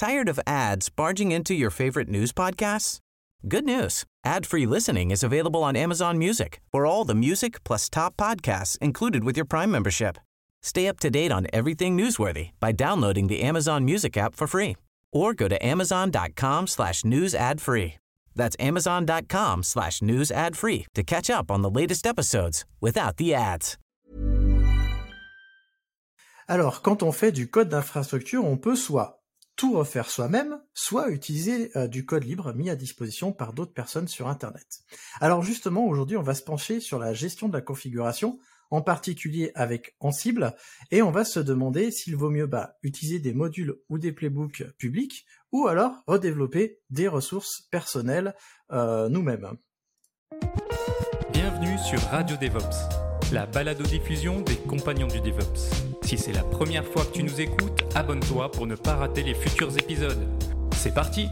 Tired of ads barging into your favorite news podcasts? Good news. Ad-free listening is available on Amazon Music for all the music plus top podcasts included with your Prime membership. Stay up to date on everything newsworthy by downloading the Amazon Music app for free or go to amazon.com slash news ad free. That's amazon.com slash news ad free to catch up on the latest episodes without the ads. Alors, quand on fait du code d'infrastructure, on peut soit tout refaire soi-même, soit utiliser euh, du code libre mis à disposition par d'autres personnes sur Internet. Alors justement, aujourd'hui, on va se pencher sur la gestion de la configuration en particulier avec Ansible, et on va se demander s'il vaut mieux bah, utiliser des modules ou des playbooks publics, ou alors redévelopper des ressources personnelles euh, nous-mêmes. Bienvenue sur Radio DevOps, la balado-diffusion des compagnons du DevOps. Si c'est la première fois que tu nous écoutes, abonne-toi pour ne pas rater les futurs épisodes. C'est parti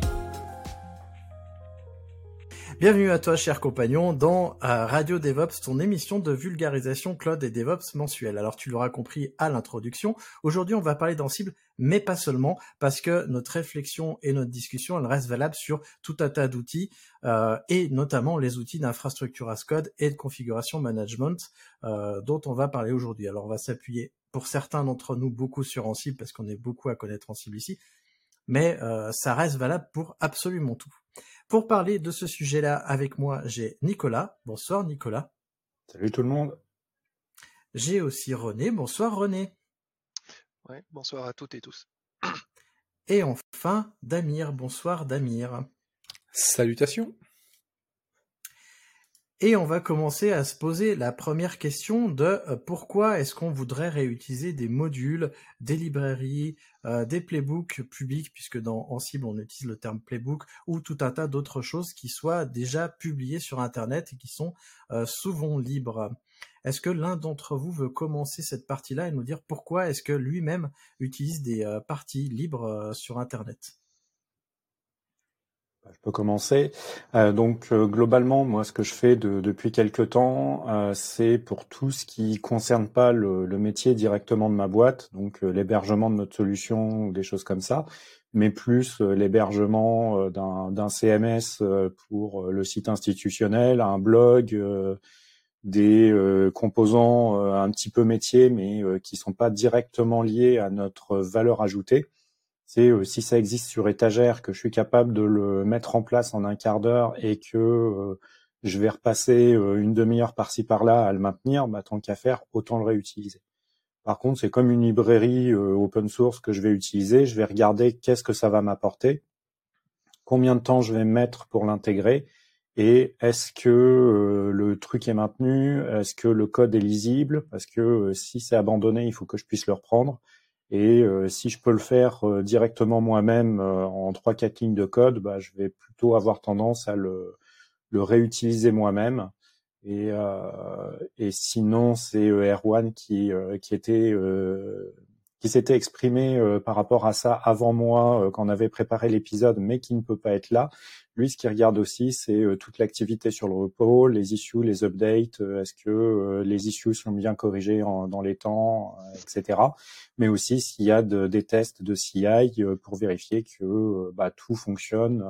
Bienvenue à toi, cher compagnon, dans euh, Radio DevOps, ton émission de vulgarisation cloud et DevOps mensuelle. Alors, tu l'auras compris à l'introduction. Aujourd'hui, on va parler d'Ansible, mais pas seulement, parce que notre réflexion et notre discussion, elle reste valable sur tout un tas d'outils, euh, et notamment les outils d'infrastructure as code et de configuration management, euh, dont on va parler aujourd'hui. Alors, on va s'appuyer pour certains d'entre nous beaucoup sur Ansible, parce qu'on est beaucoup à connaître Ansible ici, mais ça reste valable pour absolument tout. Pour parler de ce sujet-là avec moi, j'ai Nicolas. Bonsoir Nicolas. Salut tout le monde. J'ai aussi René. Bonsoir René. Ouais, bonsoir à toutes et tous. Et enfin, Damir. Bonsoir Damir. Salutations. Et on va commencer à se poser la première question de euh, pourquoi est-ce qu'on voudrait réutiliser des modules, des librairies, euh, des playbooks publics, puisque dans Ansible on utilise le terme playbook, ou tout un tas d'autres choses qui soient déjà publiées sur Internet et qui sont euh, souvent libres. Est-ce que l'un d'entre vous veut commencer cette partie-là et nous dire pourquoi est-ce que lui-même utilise des parties libres sur Internet? Je peux commencer. Euh, donc euh, globalement, moi, ce que je fais depuis quelques temps, euh, c'est pour tout ce qui concerne pas le, métier directement de ma boîte, donc l'hébergement de notre solution ou des choses comme ça, mais plus l'hébergement d'un CMS pour le site institutionnel, un blog, des composants un petit peu métiers, mais qui sont pas directement liés à notre valeur ajoutée c'est euh, si ça existe sur étagère, que je suis capable de le mettre en place en un quart d'heure et que euh, je vais repasser euh, une demi-heure par-ci par-là à le maintenir, bah, tant qu'à faire, autant le réutiliser. Par contre, c'est comme une librairie open source que je vais utiliser, je vais regarder qu'est-ce que ça va m'apporter, combien de temps je vais mettre pour l'intégrer, et est-ce que le truc est maintenu, est-ce que le code est lisible, parce que si c'est abandonné, il faut que je puisse le reprendre. Et euh, si je peux le faire euh, directement moi-même euh, en trois quatre lignes de code, bah, je vais plutôt avoir tendance à le, le réutiliser moi-même. Et, et sinon, c'est Erwan qui, qui était qui s'était exprimé par rapport à ça avant moi quand on avait préparé l'épisode, mais qui ne peut pas être là. Lui, ce qu'il regarde aussi, c'est euh, toute l'activité sur le repos, les issues, les updates, euh, est-ce que euh, les issues sont bien corrigées dans les temps, etc. Mais aussi s'il y a des tests de CI pour vérifier que bah, tout fonctionne.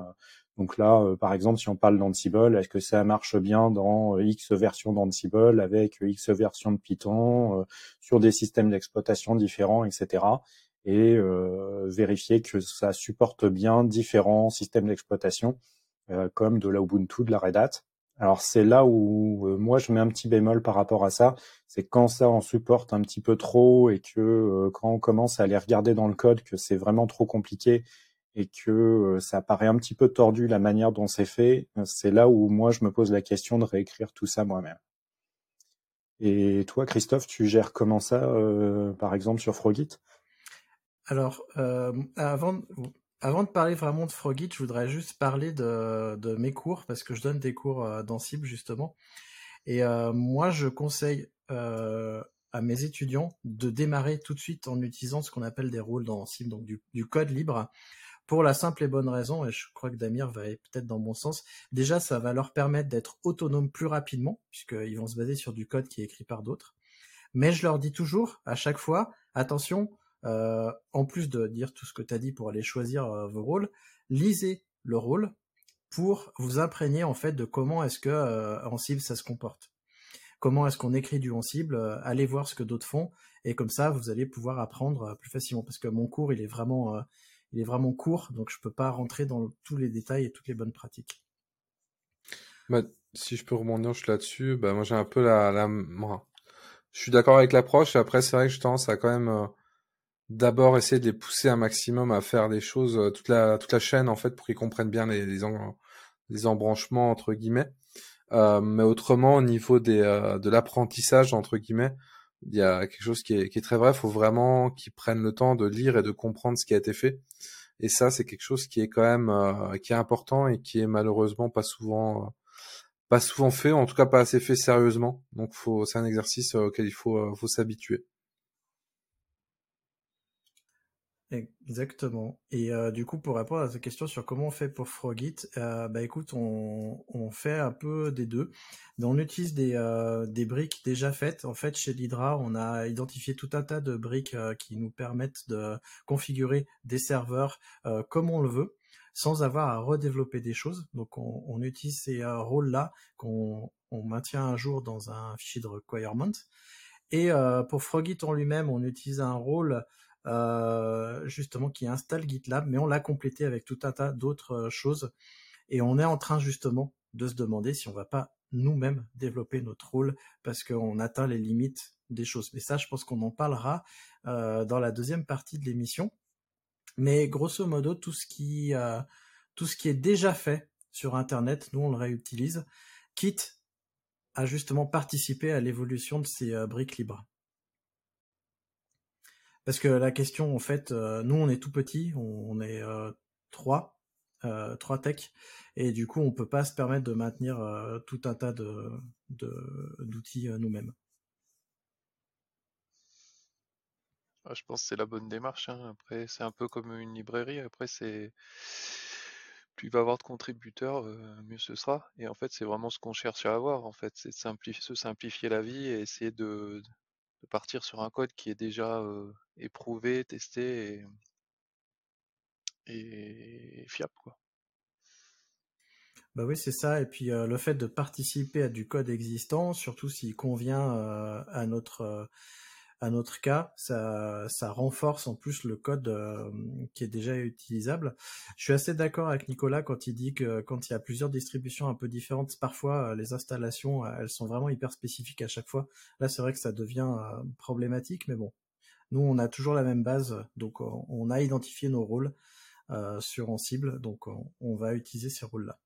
Donc là, par exemple, si on parle d'Ansible, est-ce que ça marche bien dans X version d'Ansible avec X version de Python sur des systèmes d'exploitation différents, etc et vérifier que ça supporte bien différents systèmes d'exploitation comme de la Ubuntu, de la Red Hat. Alors c'est là où euh, moi je mets un petit bémol par rapport à ça, c'est quand ça en supporte un petit peu trop et que euh, quand on commence à aller regarder dans le code que c'est vraiment trop compliqué et que ça paraît un petit peu tordu la manière dont c'est fait, c'est là où moi je me pose la question de réécrire tout ça moi-même. Et toi, Christophe, tu gères comment ça, par exemple, sur Frogit? Alors, avant, avant de parler vraiment de Frogit, je voudrais juste parler de, de mes cours, parce que je donne des cours euh, dans Cible, justement. Et euh, moi, je conseille euh, à mes étudiants de démarrer tout de suite en utilisant ce qu'on appelle des rôles dans Cible, donc du, du, code libre, pour la simple et bonne raison, et je crois que Damir va peut-être dans mon sens, déjà, ça va leur permettre d'être autonomes plus rapidement, puisqu'ils vont se baser sur du code qui est écrit par d'autres. Mais je leur dis toujours, à chaque fois, attention, en plus de dire tout ce que tu as dit pour aller choisir vos rôles, lisez le rôle pour vous imprégner en fait de comment est-ce que en cible ça se comporte. Comment est-ce qu'on écrit du en cible, allez voir ce que d'autres font et comme ça vous allez pouvoir apprendre plus facilement parce que mon cours il est vraiment il est vraiment court donc je peux pas rentrer dans tous les détails et toutes les bonnes pratiques. Bah, si je peux rebondir là-dessus, bah moi j'ai un peu la, la... je suis d'accord avec l'approche. Après c'est vrai que je tendance à quand même d'abord essayer de les pousser un maximum à faire des choses, euh, toute la, toute la chaîne en fait, pour qu'ils comprennent bien les, les, embranchements entre guillemets. Euh, mais autrement, au niveau des, euh, de l'apprentissage entre guillemets, il y a quelque chose qui est, qui est très vrai. Il faut vraiment qu'ils prennent le temps de lire et de comprendre ce qui a été fait. Et ça, c'est quelque chose qui est quand même qui est important et qui est malheureusement pas souvent pas souvent fait, en tout cas pas assez fait sérieusement. Donc, c'est un exercice auquel il faut, faut s'habituer. Exactement. Et euh, du coup, pour répondre à ta question sur comment on fait pour Frogit, euh, bah écoute, on, fait un peu des deux. on utilise des, euh, des briques déjà faites. En fait, chez l'Hydra, on a identifié tout un tas de briques qui nous permettent de configurer des serveurs comme on le veut, sans avoir à redévelopper des choses. Donc, on, utilise ces rôles-là qu'on on maintient un jour dans un fichier de requirement. Et pour Frogit en lui-même, on utilise un rôle justement qui installe GitLab, mais on l'a complété avec tout un tas d'autres euh, choses. Et on est en train justement de se demander si on va pas nous-mêmes développer notre rôle parce qu'on atteint les limites des choses. Mais ça, je pense qu'on en parlera euh, dans la deuxième partie de l'émission. Mais grosso modo, tout ce qui tout ce qui est déjà fait sur Internet, nous on le réutilise, quitte à justement participer à l'évolution de ces briques libres. Parce que la question, en fait, euh, nous, on est tout petit, on, est euh, trois, euh, trois techs, et du coup, on peut pas se permettre de maintenir tout un tas de d'outils nous-mêmes. Ah, je pense que c'est la bonne démarche. Hein. Après, c'est un peu comme une librairie. Après, c'est plus il va y avoir de contributeurs, mieux ce sera. Et en fait, c'est vraiment ce qu'on cherche à avoir. En fait, c'est simplifier, se simplifier la vie et essayer de, de partir sur un code qui est déjà éprouvé, testé et, fiable. Quoi. Bah oui, c'est ça. Et puis le fait de participer à du code existant, surtout s'il convient à notre à notre cas, ça, renforce en plus le code euh, qui est déjà utilisable. Je suis assez d'accord avec Nicolas quand il dit que quand il y a plusieurs distributions un peu différentes, parfois euh, les installations, euh, elles sont vraiment hyper spécifiques à chaque fois. Là, c'est vrai que ça devient problématique, mais bon, nous, on a toujours la même base, donc on a identifié nos rôles sur Ansible, donc on va utiliser ces rôles-là.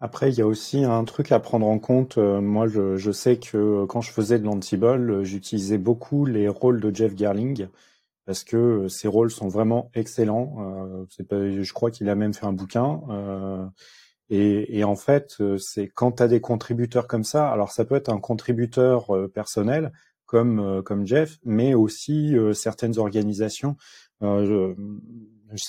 Après, il y a aussi un truc à prendre en compte. Euh, moi, je, je, sais que quand je faisais de l'Ansible, euh, j'utilisais beaucoup les rôles de Jeff Gerling parce que euh, ces rôles sont vraiment excellents. Euh, je crois qu'il a même fait un bouquin. Euh, et, en fait, c'est quand tu as des contributeurs comme ça, alors ça peut être un contributeur personnel comme, comme Jeff, mais aussi certaines organisations.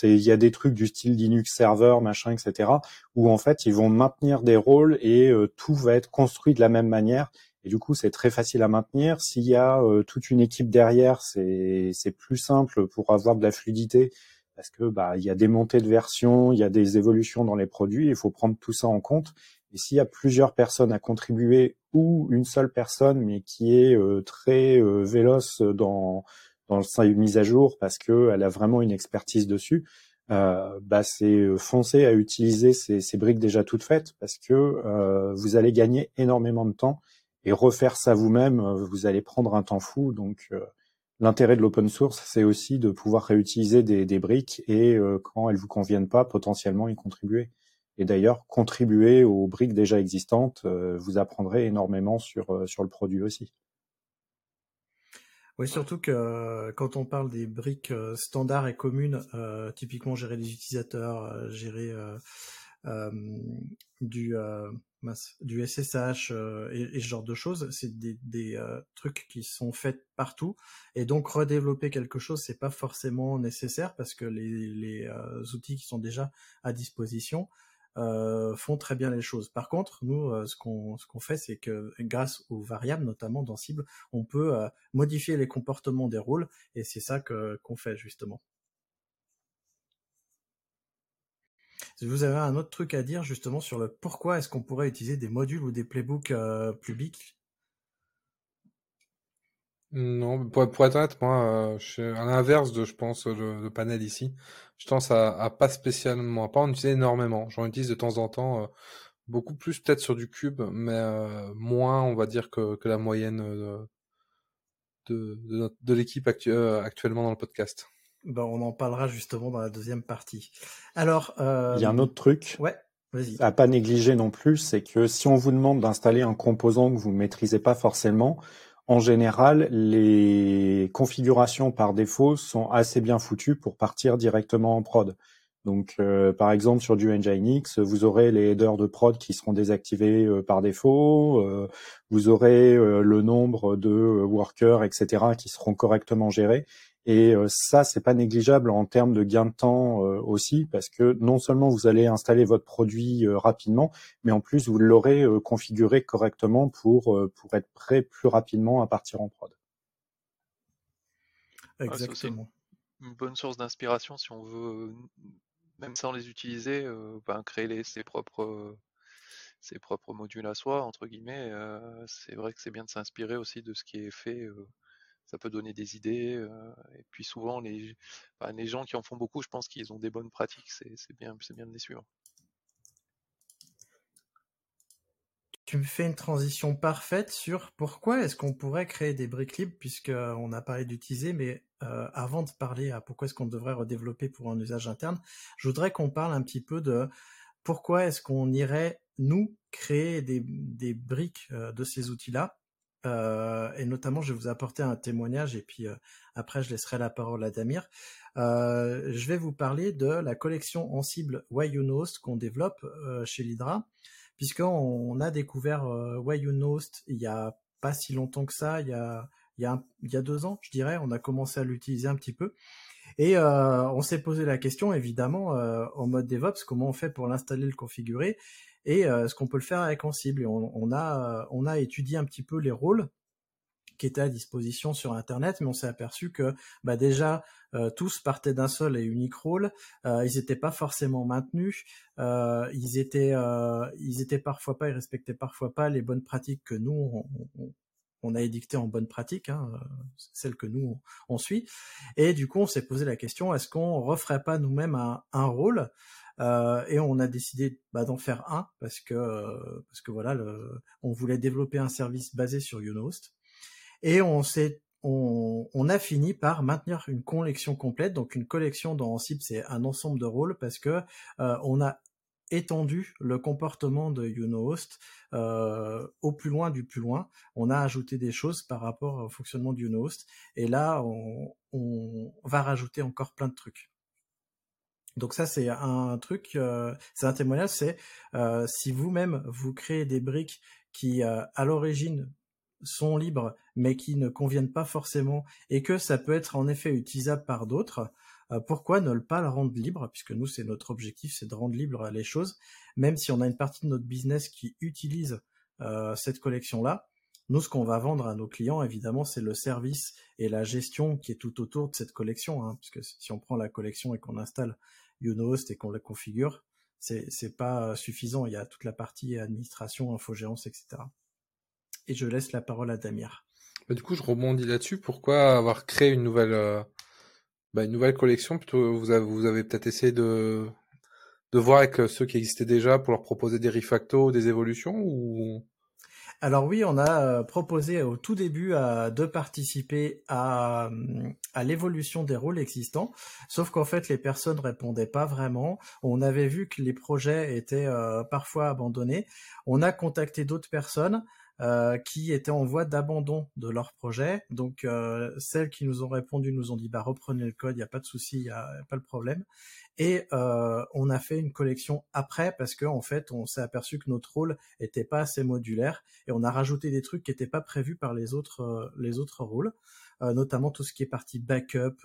Il y a des trucs du style Linux Server, machin, etc., où en fait ils vont maintenir des rôles et euh, tout va être construit de la même manière. Et du coup, c'est très facile à maintenir. S'il y a euh, toute une équipe derrière, c'est c'est plus simple pour avoir de la fluidité parce que bah il y a des montées de versions, il y a des évolutions dans les produits. Il faut prendre tout ça en compte. Et s'il y a plusieurs personnes à contribuer ou une seule personne mais qui est euh, très véloce dans dans sa mise à jour parce que elle a vraiment une expertise dessus, euh, bah c'est euh, foncer à utiliser ces, ces, briques déjà toutes faites parce que euh, vous allez gagner énormément de temps et refaire ça vous-même, euh, vous allez prendre un temps fou. Donc euh, l'intérêt de l'open source, c'est aussi de pouvoir réutiliser des, des briques et quand elles vous conviennent pas, potentiellement y contribuer. Et d'ailleurs, contribuer aux briques déjà existantes, vous apprendrez énormément sur sur le produit aussi. Oui, surtout que euh, quand on parle des briques euh, standards et communes, euh, typiquement gérer les utilisateurs, gérer du du SSH et, ce genre de choses, c'est des, des trucs qui sont faits partout. Et donc redévelopper quelque chose, c'est pas forcément nécessaire parce que les, les outils qui sont déjà à disposition font très bien les choses. Par contre, nous, ce qu'on ce qu'on fait, c'est que grâce aux variables, notamment dans cible, on peut modifier les comportements des rôles, et c'est ça que qu'on fait justement. Vous avez un autre truc à dire justement sur le pourquoi est-ce qu'on pourrait utiliser des modules ou des playbooks publics? Non, pour, être honnête, moi, je suis à l'inverse de, je pense, le, panel ici. Je pense à, pas spécialement, à pas en utiliser énormément. J'en utilise de temps en temps, beaucoup plus peut-être sur du cube, mais moins, on va dire, que, la moyenne de, de, l'équipe actuellement dans le podcast. Ben, on en parlera justement dans la deuxième partie. Alors, il y a un autre truc. Ouais. Vas-y. À pas négliger non plus, c'est que si on vous demande d'installer un composant que vous ne maîtrisez pas forcément, en général, les configurations par défaut sont assez bien foutues pour partir directement en prod. Donc, euh, par exemple, sur du Nginx, vous aurez les headers de prod qui seront désactivés euh, par défaut. Euh, vous aurez le nombre de workers, etc., qui seront correctement gérés. Et euh, ça, c'est pas négligeable en termes de gain de temps euh, aussi, parce que non seulement vous allez installer votre produit euh, rapidement, mais en plus vous l'aurez configuré correctement pour pour être prêt plus rapidement à partir en prod. Exactement. une bonne source d'inspiration si on veut, même sans les utiliser, ben, créer ses propres ses propres modules à soi entre guillemets. c'est vrai que c'est bien de s'inspirer aussi de ce qui est fait ça peut donner des idées. et puis souvent, les, les gens qui en font beaucoup, je pense qu'ils ont des bonnes pratiques. C'est bien, bien de les suivre. Tu me fais une transition parfaite sur pourquoi est-ce qu'on pourrait créer des briques libres, puisqu'on a parlé d'utiliser, mais avant de parler à pourquoi est-ce qu'on devrait redévelopper pour un usage interne, je voudrais qu'on parle un petit peu de pourquoi est-ce qu'on irait, nous, créer des, des briques de ces outils-là euh, et notamment, je vais vous apporter un témoignage et puis euh, après, je laisserai la parole à Damir. Euh, je vais vous parler de la collection en cible Why You Nost qu'on développe chez l'Hydra, puisqu'on a découvert Why You Nost il y a pas si longtemps que ça, il y a, il y a, deux ans, je dirais, on a commencé à l'utiliser un petit peu. Et on s'est posé la question, évidemment, en mode DevOps, comment on fait pour l'installer, le configurer et euh, ce qu'on peut le faire avec Ansible. Et on, a, on a étudié un petit peu les rôles qui étaient à disposition sur Internet, mais on s'est aperçu que bah déjà euh, tous partaient d'un seul et unique rôle. Euh, ils n'étaient pas forcément maintenus. Euh, ils étaient, ils étaient parfois pas, ils respectaient parfois pas les bonnes pratiques que nous on, on, a édictées en bonnes pratiques, hein, celles que nous on, suit. Et du coup, on s'est posé la question est-ce qu'on referait pas nous-mêmes un, rôle euh, et on a décidé bah, d'en faire un parce que parce que voilà, on voulait développer un service basé sur Unost. Et on s'est on, a fini par maintenir une collection complète. Donc une collection dans Ansible, c'est un ensemble de rôles parce que euh, on a étendu le comportement de Unost euh, au plus loin du plus loin. On a ajouté des choses par rapport au fonctionnement de. Et là, on, on va rajouter encore plein de trucs. Donc ça c'est un truc, euh, c'est un témoignage, c'est euh, si vous-même vous créez des briques qui euh, à l'origine sont libres mais qui ne conviennent pas forcément et que ça peut être en effet utilisable par d'autres, pourquoi ne pas le rendre libre? Puisque nous c'est notre objectif, c'est de rendre libre les choses, même si on a une partie de notre business qui utilise cette collection là. Nous, ce qu'on va vendre à nos clients, évidemment, c'est le service et la gestion qui est tout autour de cette collection. Hein, puisque si on prend la collection et qu'on installe Unost et qu'on la configure, c'est c'est pas suffisant. Il y a toute la partie administration, infogérance, etc. Et je laisse la parole à Damir. Bah, du coup, je rebondis là-dessus. Pourquoi avoir créé une nouvelle, euh, bah, une nouvelle collection Plutôt, vous avez, peut-être essayé de voir avec euh, ceux qui existaient déjà pour leur proposer des refactos, des évolutions ou? Alors oui, on a euh, proposé au tout début de participer à, l'évolution des rôles existants, sauf qu'en fait les personnes répondaient pas vraiment. On avait vu que les projets étaient euh, parfois abandonnés. On a contacté d'autres personnes. Euh, qui étaient en voie d'abandon de leur projet. Donc celles qui nous ont répondu nous ont dit bah reprenez le code, il n'y a pas de souci, il a, pas de problème. Et euh, on a fait une collection après parce qu'en en fait, on s'est aperçu que notre rôle était pas assez modulaire et on a rajouté des trucs qui n'étaient pas prévus par les autres euh, les autres rôles. notamment tout ce qui est partie backup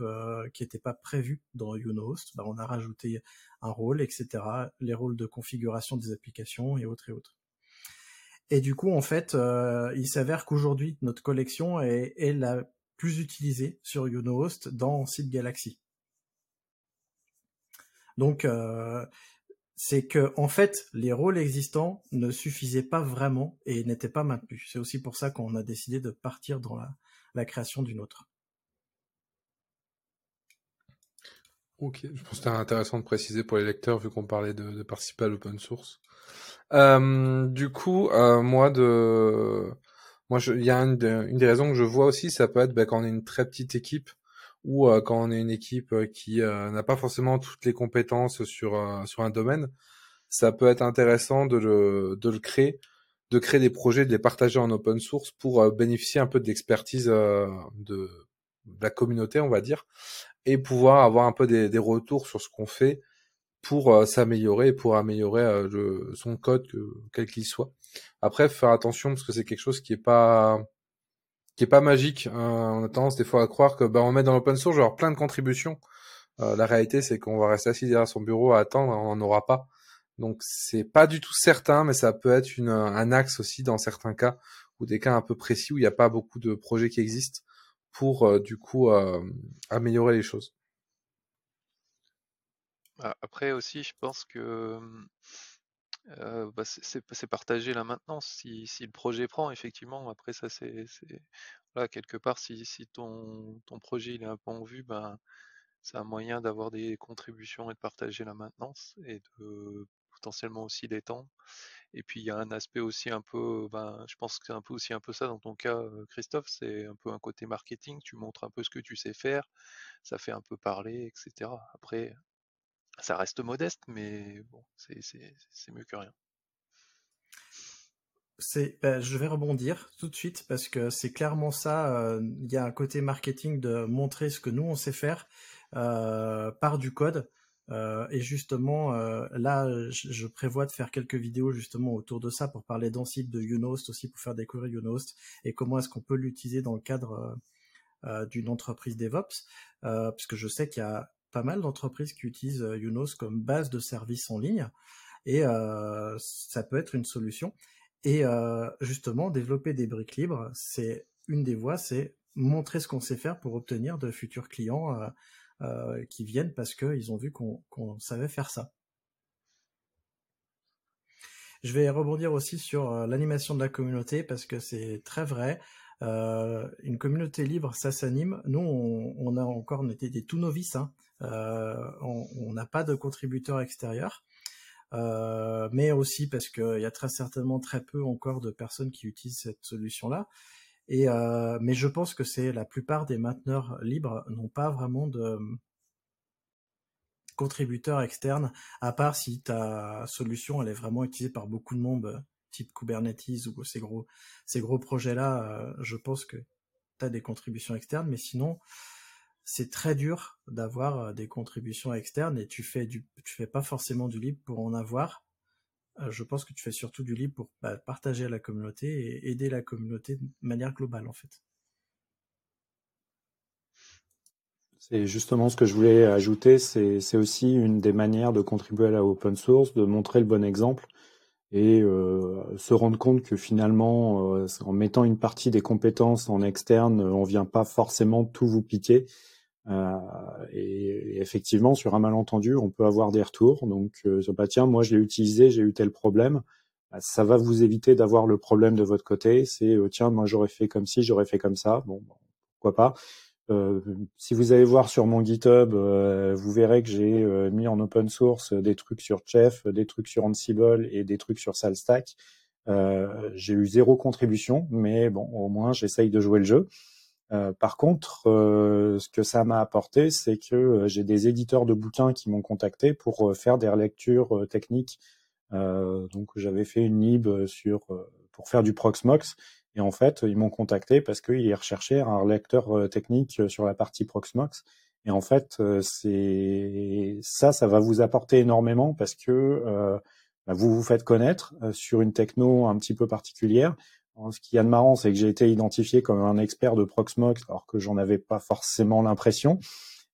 qui n'était pas prévu dans Unost. Bah, on a rajouté un rôle, etc. Les rôles de configuration des applications et autres et autres. Et du coup, en fait, il s'avère qu'aujourd'hui, notre collection est, la plus utilisée sur Unost dans Site Galaxy. Donc, c'est que en fait les rôles existants ne suffisaient pas vraiment et n'étaient pas maintenus. C'est aussi pour ça qu'on a décidé de partir dans la, création d'une autre. Ok, je pense que c'était intéressant de préciser pour les lecteurs vu qu'on parlait de, participer à l'open source. Euh, du coup, euh, moi de, moi il y a une, des raisons que je vois aussi, ça peut être bah, quand on est une très petite équipe ou euh, quand on est une équipe euh, qui n'a pas forcément toutes les compétences sur sur un domaine, ça peut être intéressant de le de le créer, de créer des projets, de les partager en open source pour bénéficier un peu de l'expertise de, la communauté, on va dire, et pouvoir avoir un peu des, des retours sur ce qu'on fait pour s'améliorer, pour améliorer le, son code, quel qu'il soit. Après, faire attention parce que c'est quelque chose qui est pas qui est pas magique. Euh, on a tendance des fois à croire que bah, on met dans l'open source, genre plein de contributions. Euh, la réalité, c'est qu'on va rester assis derrière son bureau à attendre, on n'en aura pas. Donc c'est pas du tout certain, mais ça peut être une, un axe aussi dans certains cas ou des cas un peu précis où il n'y a pas beaucoup de projets qui existent pour euh, du coup améliorer les choses. Après aussi, je pense que bah, c'est partager la maintenance. Si, si, le projet prend, effectivement, après ça, c'est là quelque part, si, ton, ton projet il est un peu en vue, ben, c'est un moyen d'avoir des contributions et de partager la maintenance et de potentiellement aussi l'étendre. Et puis il y a un aspect aussi un peu, ben, je pense que c'est un peu aussi un peu ça dans ton cas, Christophe, c'est un peu un côté marketing. Tu montres un peu ce que tu sais faire, ça fait un peu parler, etc. Après, ça reste modeste, mais bon, c'est mieux que rien. Bah, je vais rebondir tout de suite parce que c'est clairement ça. Euh, il y a un côté marketing de montrer ce que nous on sait faire euh, par du code. Euh, et justement, là, je, prévois de faire quelques vidéos justement autour de ça pour parler d'Ansible, de Unost aussi pour faire découvrir Unost et comment est-ce qu'on peut l'utiliser dans le cadre d'une entreprise DevOps, puisque je sais qu'il y a pas mal d'entreprises qui utilisent euh, Unos comme base de service en ligne et euh, ça peut être une solution. Et euh, justement, développer des briques libres, c'est une des voies, c'est montrer ce qu'on sait faire pour obtenir de futurs clients qui viennent parce qu'ils ont vu qu'on savait faire ça. Je vais rebondir aussi sur l'animation de la communauté parce que c'est très vrai. une communauté libre, ça s'anime. Nous, on, a encore été des tout novices. Hein. Euh, on n'a pas de contributeurs extérieurs. Euh, mais aussi parce qu'il y a très certainement très peu encore de personnes qui utilisent cette solution-là. Et euh, mais je pense que c'est la plupart des mainteneurs libres n'ont pas vraiment de contributeurs externes, à part si ta solution elle est vraiment utilisée par beaucoup de monde, type Kubernetes ou ces gros ces gros projets-là. je pense que tu as des contributions externes, mais sinon c'est très dur d'avoir euh, des contributions externes et tu fais du, tu fais pas forcément du libre pour en avoir. Euh, je pense que tu fais surtout du libre pour bah, partager à la communauté et aider la communauté de manière globale en fait. C'est justement ce que je voulais ajouter, c'est aussi une des manières de contribuer à la open source, de montrer le bon exemple et euh, se rendre compte que finalement, en mettant une partie des compétences en externe, on vient pas forcément tout vous piquer euh, et, effectivement, sur un malentendu, on peut avoir des retours. Donc, euh, bah, tiens, moi je l'ai utilisé, j'ai eu tel problème. Bah, ça va vous éviter d'avoir le problème de votre côté. C'est euh, tiens, moi j'aurais fait comme ci, j'aurais fait comme ça. Bon, pourquoi pas. Euh, si vous allez voir sur mon GitHub, vous verrez que j'ai mis en open source des trucs sur Chef, des trucs sur Ansible et des trucs sur SalStack. j'ai eu zéro contribution, mais bon, au moins j'essaye de jouer le jeu. Euh, par contre, euh, ce que ça m'a apporté, c'est que euh, j'ai des éditeurs de bouquins qui m'ont contacté pour faire des relectures techniques. donc, j'avais fait une lib sur pour faire du Proxmox, et en fait, ils m'ont contacté parce qu'ils recherchaient un lecteur technique sur la partie Proxmox. Et en fait, c'est ça, ça va vous apporter énormément parce que bah, vous vous faites connaître sur une techno un petit peu particulière ce qui est de marrant, c'est que j'ai été identifié comme un expert de Proxmox, alors que j'en avais pas forcément l'impression.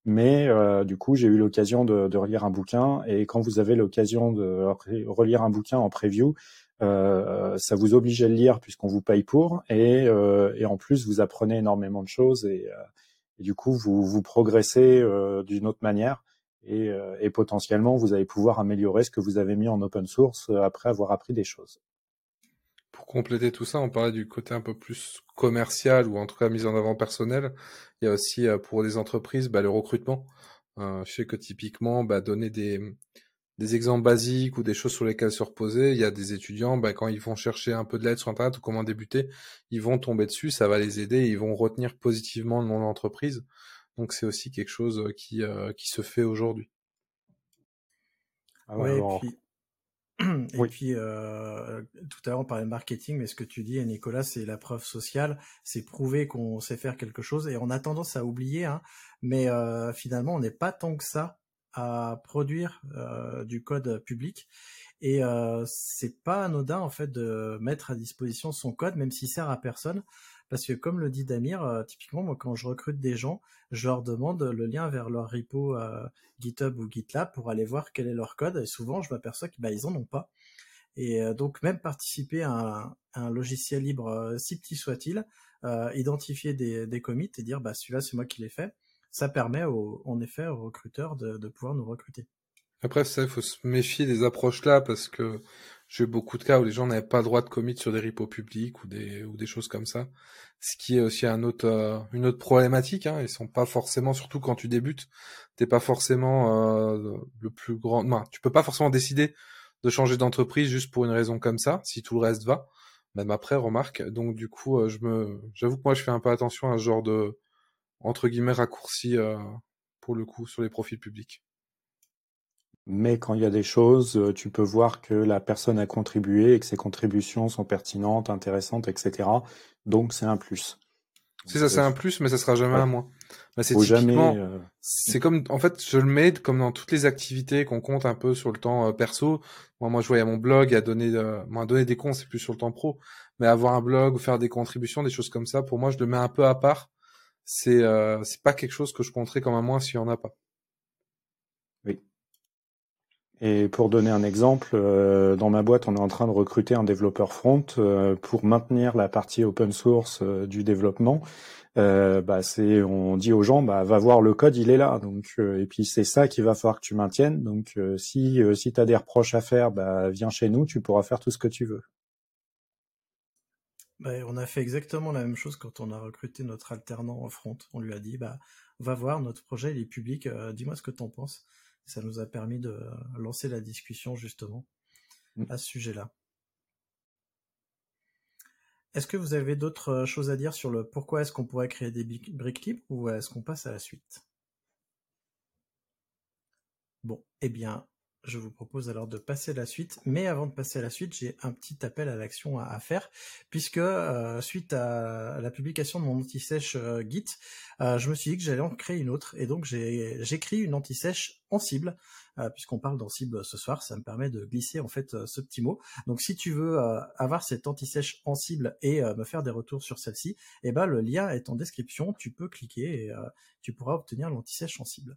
Mais euh, du coup, j'ai eu l'occasion de, relire un bouquin, et quand vous avez l'occasion de relire un bouquin en preview, euh, ça vous oblige à le lire puisqu'on vous paye pour, et, euh, et, en plus vous apprenez énormément de choses, et, euh, du coup vous, vous progressez euh, d'une autre manière, et, et, potentiellement vous allez pouvoir améliorer ce que vous avez mis en open source après avoir appris des choses pour compléter tout ça, on parlait du côté un peu plus commercial ou en tout cas mise en avant personnel. Il y a aussi euh, pour les entreprises bah, le recrutement. Euh, je sais que typiquement, bah, donner des, des exemples basiques ou des choses sur lesquelles se reposer, il y a des étudiants, bah, quand ils vont chercher un peu de l'aide sur Internet ou comment débuter, ils vont tomber dessus, ça va les aider, ils vont retenir positivement le nom d'entreprise. Donc c'est aussi quelque chose euh, qui, qui se fait aujourd'hui. Ah ouais, puis et puis, euh, tout à l'heure, on parlait de marketing, mais ce que tu dis, Nicolas, c'est la preuve sociale, c'est prouver qu'on sait faire quelque chose, et on a tendance à oublier, hein, mais euh, finalement, on n'est pas tant que ça à produire euh, du code public, et euh, c'est pas anodin en fait de mettre à disposition son code, même s'il sert à personne, parce que comme le dit Damir, euh, typiquement moi quand je recrute des gens, je leur demande le lien vers leur repo GitHub ou GitLab pour aller voir quel est leur code, et souvent je m'aperçois qu'ils bah, en ont pas. Et donc même participer à un, logiciel libre, si petit soit-il, identifier des, des commits et dire bah celui-là c'est moi qui l'ai fait, ça permet en effet aux recruteurs de, de pouvoir nous recruter. Après, ça, il faut se méfier des approches là parce que j'ai eu beaucoup de cas où les gens n'avaient pas le droit de commit sur des repos publics ou des, ou des choses comme ça. Ce qui est aussi un autre, euh, une autre problématique. Hein. Ils sont pas forcément, surtout quand tu débutes, t'es pas forcément euh, le plus grand. Tu peux pas forcément décider de changer d'entreprise juste pour une raison comme ça, si tout le reste va. Même après, remarque. Donc du coup, euh, je me, j'avoue que moi, je fais un peu attention à ce genre de entre guillemets raccourci pour le coup sur les profils publics. Mais quand il y a des choses, euh, tu peux voir que la personne a contribué et que ses contributions sont pertinentes, intéressantes, etc. Donc c'est un plus. C'est ça, c'est un plus, mais ça sera jamais un moins. Bah, c'est typiquement, euh, c'est comme, en fait, je le mets comme dans toutes les activités qu'on compte un peu sur le temps euh, perso. Moi, moi, je voyais mon blog à donner, moi, donner des comptes, c'est plus sur le temps pro. Mais avoir un blog ou faire des contributions, des choses comme ça, pour moi, je le mets un peu à part. C'est, c'est pas quelque chose que je compterais comme un moins s'il y en a pas. Et pour donner un exemple, euh, dans ma boîte, on est en train de recruter un développeur front euh, pour maintenir la partie open source euh, du développement. bah c'est, on dit aux gens, bah va voir le code, il est là. Donc et puis c'est ça qu'il va falloir que tu maintiennes. Donc si si tu as des reproches à faire, bah viens chez nous, tu pourras faire tout ce que tu veux. Bah, on a fait exactement la même chose quand on a recruté notre alternant en front. On lui a dit, bah va voir notre projet, il est public, dis-moi ce que tu en penses ça nous a permis de lancer la discussion justement mm. à ce sujet-là. Est-ce que vous avez d'autres choses à dire sur le pourquoi est-ce qu'on pourrait créer des briques libres ou est-ce qu'on passe à la suite? Bon, eh bien, je vous propose alors de passer à la suite. Mais avant de passer à la suite, j'ai un petit appel à l'action à, faire, puisque euh, suite à la publication de mon anti-sèche euh, Git, euh, je me suis dit que j'allais en créer une autre, et donc j'ai écrit une anti-sèche en cible, puisqu'on parle d'en cible ce soir, ça me permet de glisser en fait ce petit mot. Donc si tu veux avoir cette anti-sèche en cible et me faire des retours sur celle-ci, eh ben le lien est en description, tu peux cliquer et tu pourras obtenir l'anti-sèche en cible.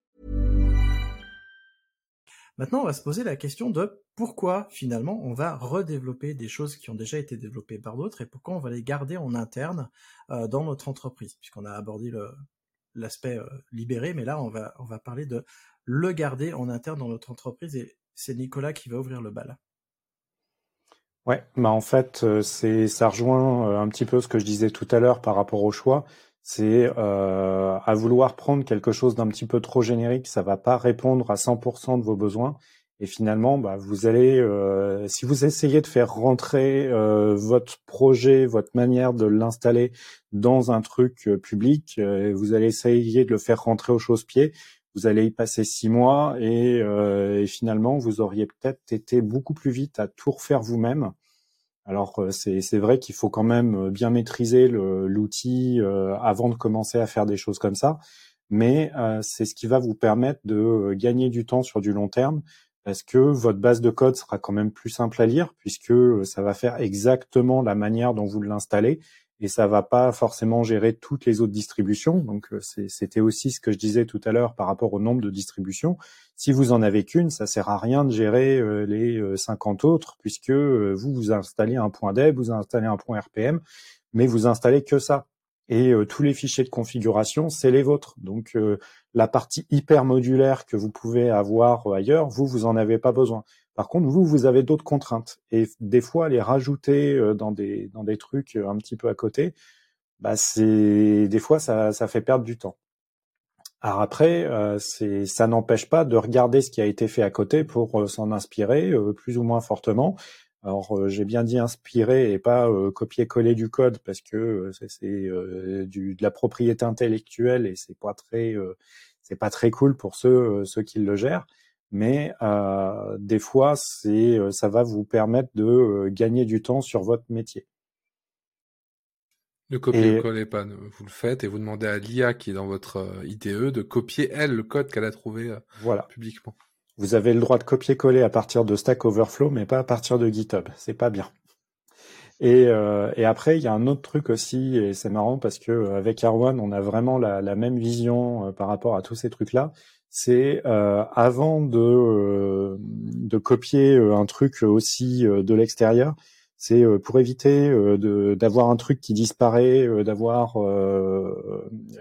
Maintenant, on va se poser la question de pourquoi finalement on va redévelopper des choses qui ont déjà été développées par d'autres et pourquoi on va les garder en interne euh, dans notre entreprise, puisqu'on a abordé l'aspect euh, libéré, mais là on va, on va parler de le garder en interne dans notre entreprise et c'est Nicolas qui va ouvrir le bal. Ouais, bah en fait, euh, c'est ça rejoint un petit peu ce que je disais tout à l'heure par rapport au choix. C'est euh, à vouloir prendre quelque chose d'un petit peu trop générique, ça va pas répondre à 100% de vos besoins. Et finalement, bah, vous allez, euh, si vous essayez de faire rentrer votre projet, votre manière de l'installer dans un truc public, vous allez essayer de le faire rentrer au chausse-pied vous allez y passer six mois et, euh, et finalement vous auriez peut-être été beaucoup plus vite à tout refaire vous-même. Alors euh, c'est vrai qu'il faut quand même bien maîtriser l'outil euh, avant de commencer à faire des choses comme ça, mais euh, c'est ce qui va vous permettre de gagner du temps sur du long terme parce que votre base de code sera quand même plus simple à lire puisque ça va faire exactement la manière dont vous l'installez et ça va pas forcément gérer toutes les autres distributions. Donc euh, c'était aussi ce que je disais tout à l'heure par rapport au nombre de distributions. Si vous en avez qu'une, ça sert à rien de gérer euh, les 50 euh, autres puisque vous vous installez un point deb, vous installez un point RPM, mais vous installez que ça. Et tous les fichiers de configuration, c'est les vôtres. Donc la partie hyper modulaire que vous pouvez avoir ailleurs, vous vous en avez pas besoin. Par contre, vous, vous avez d'autres contraintes. Et des fois, les rajouter euh, dans des, dans des trucs euh, un petit peu à côté, bah c'est des fois, ça, ça fait perdre du temps. Alors après, euh, ça n'empêche pas de regarder ce qui a été fait à côté pour s'en inspirer plus ou moins fortement. Alors j'ai bien dit inspirer et pas copier-coller du code parce que c'est, de la propriété intellectuelle et c'est pas très c'est pas très cool pour ceux ceux qui le gèrent mais euh, des fois, c'est, euh, ça va vous permettre de euh, gagner du temps sur votre métier. Ne copier-coller pas, vous le faites et vous demandez à l'IA qui est dans votre IDE de copier elle le code qu'elle a trouvé voilà. publiquement. Vous avez le droit de copier-coller à partir de Stack Overflow, mais pas à partir de GitHub. C'est pas bien. Et, euh, et, après, il y a un autre truc aussi, et c'est marrant parce que avec Arwan, on a vraiment la, la même vision par rapport à tous ces trucs-là c'est euh, avant de, euh, copier euh, un truc aussi de l'extérieur, c'est pour éviter d'avoir un truc qui disparaît, d'avoir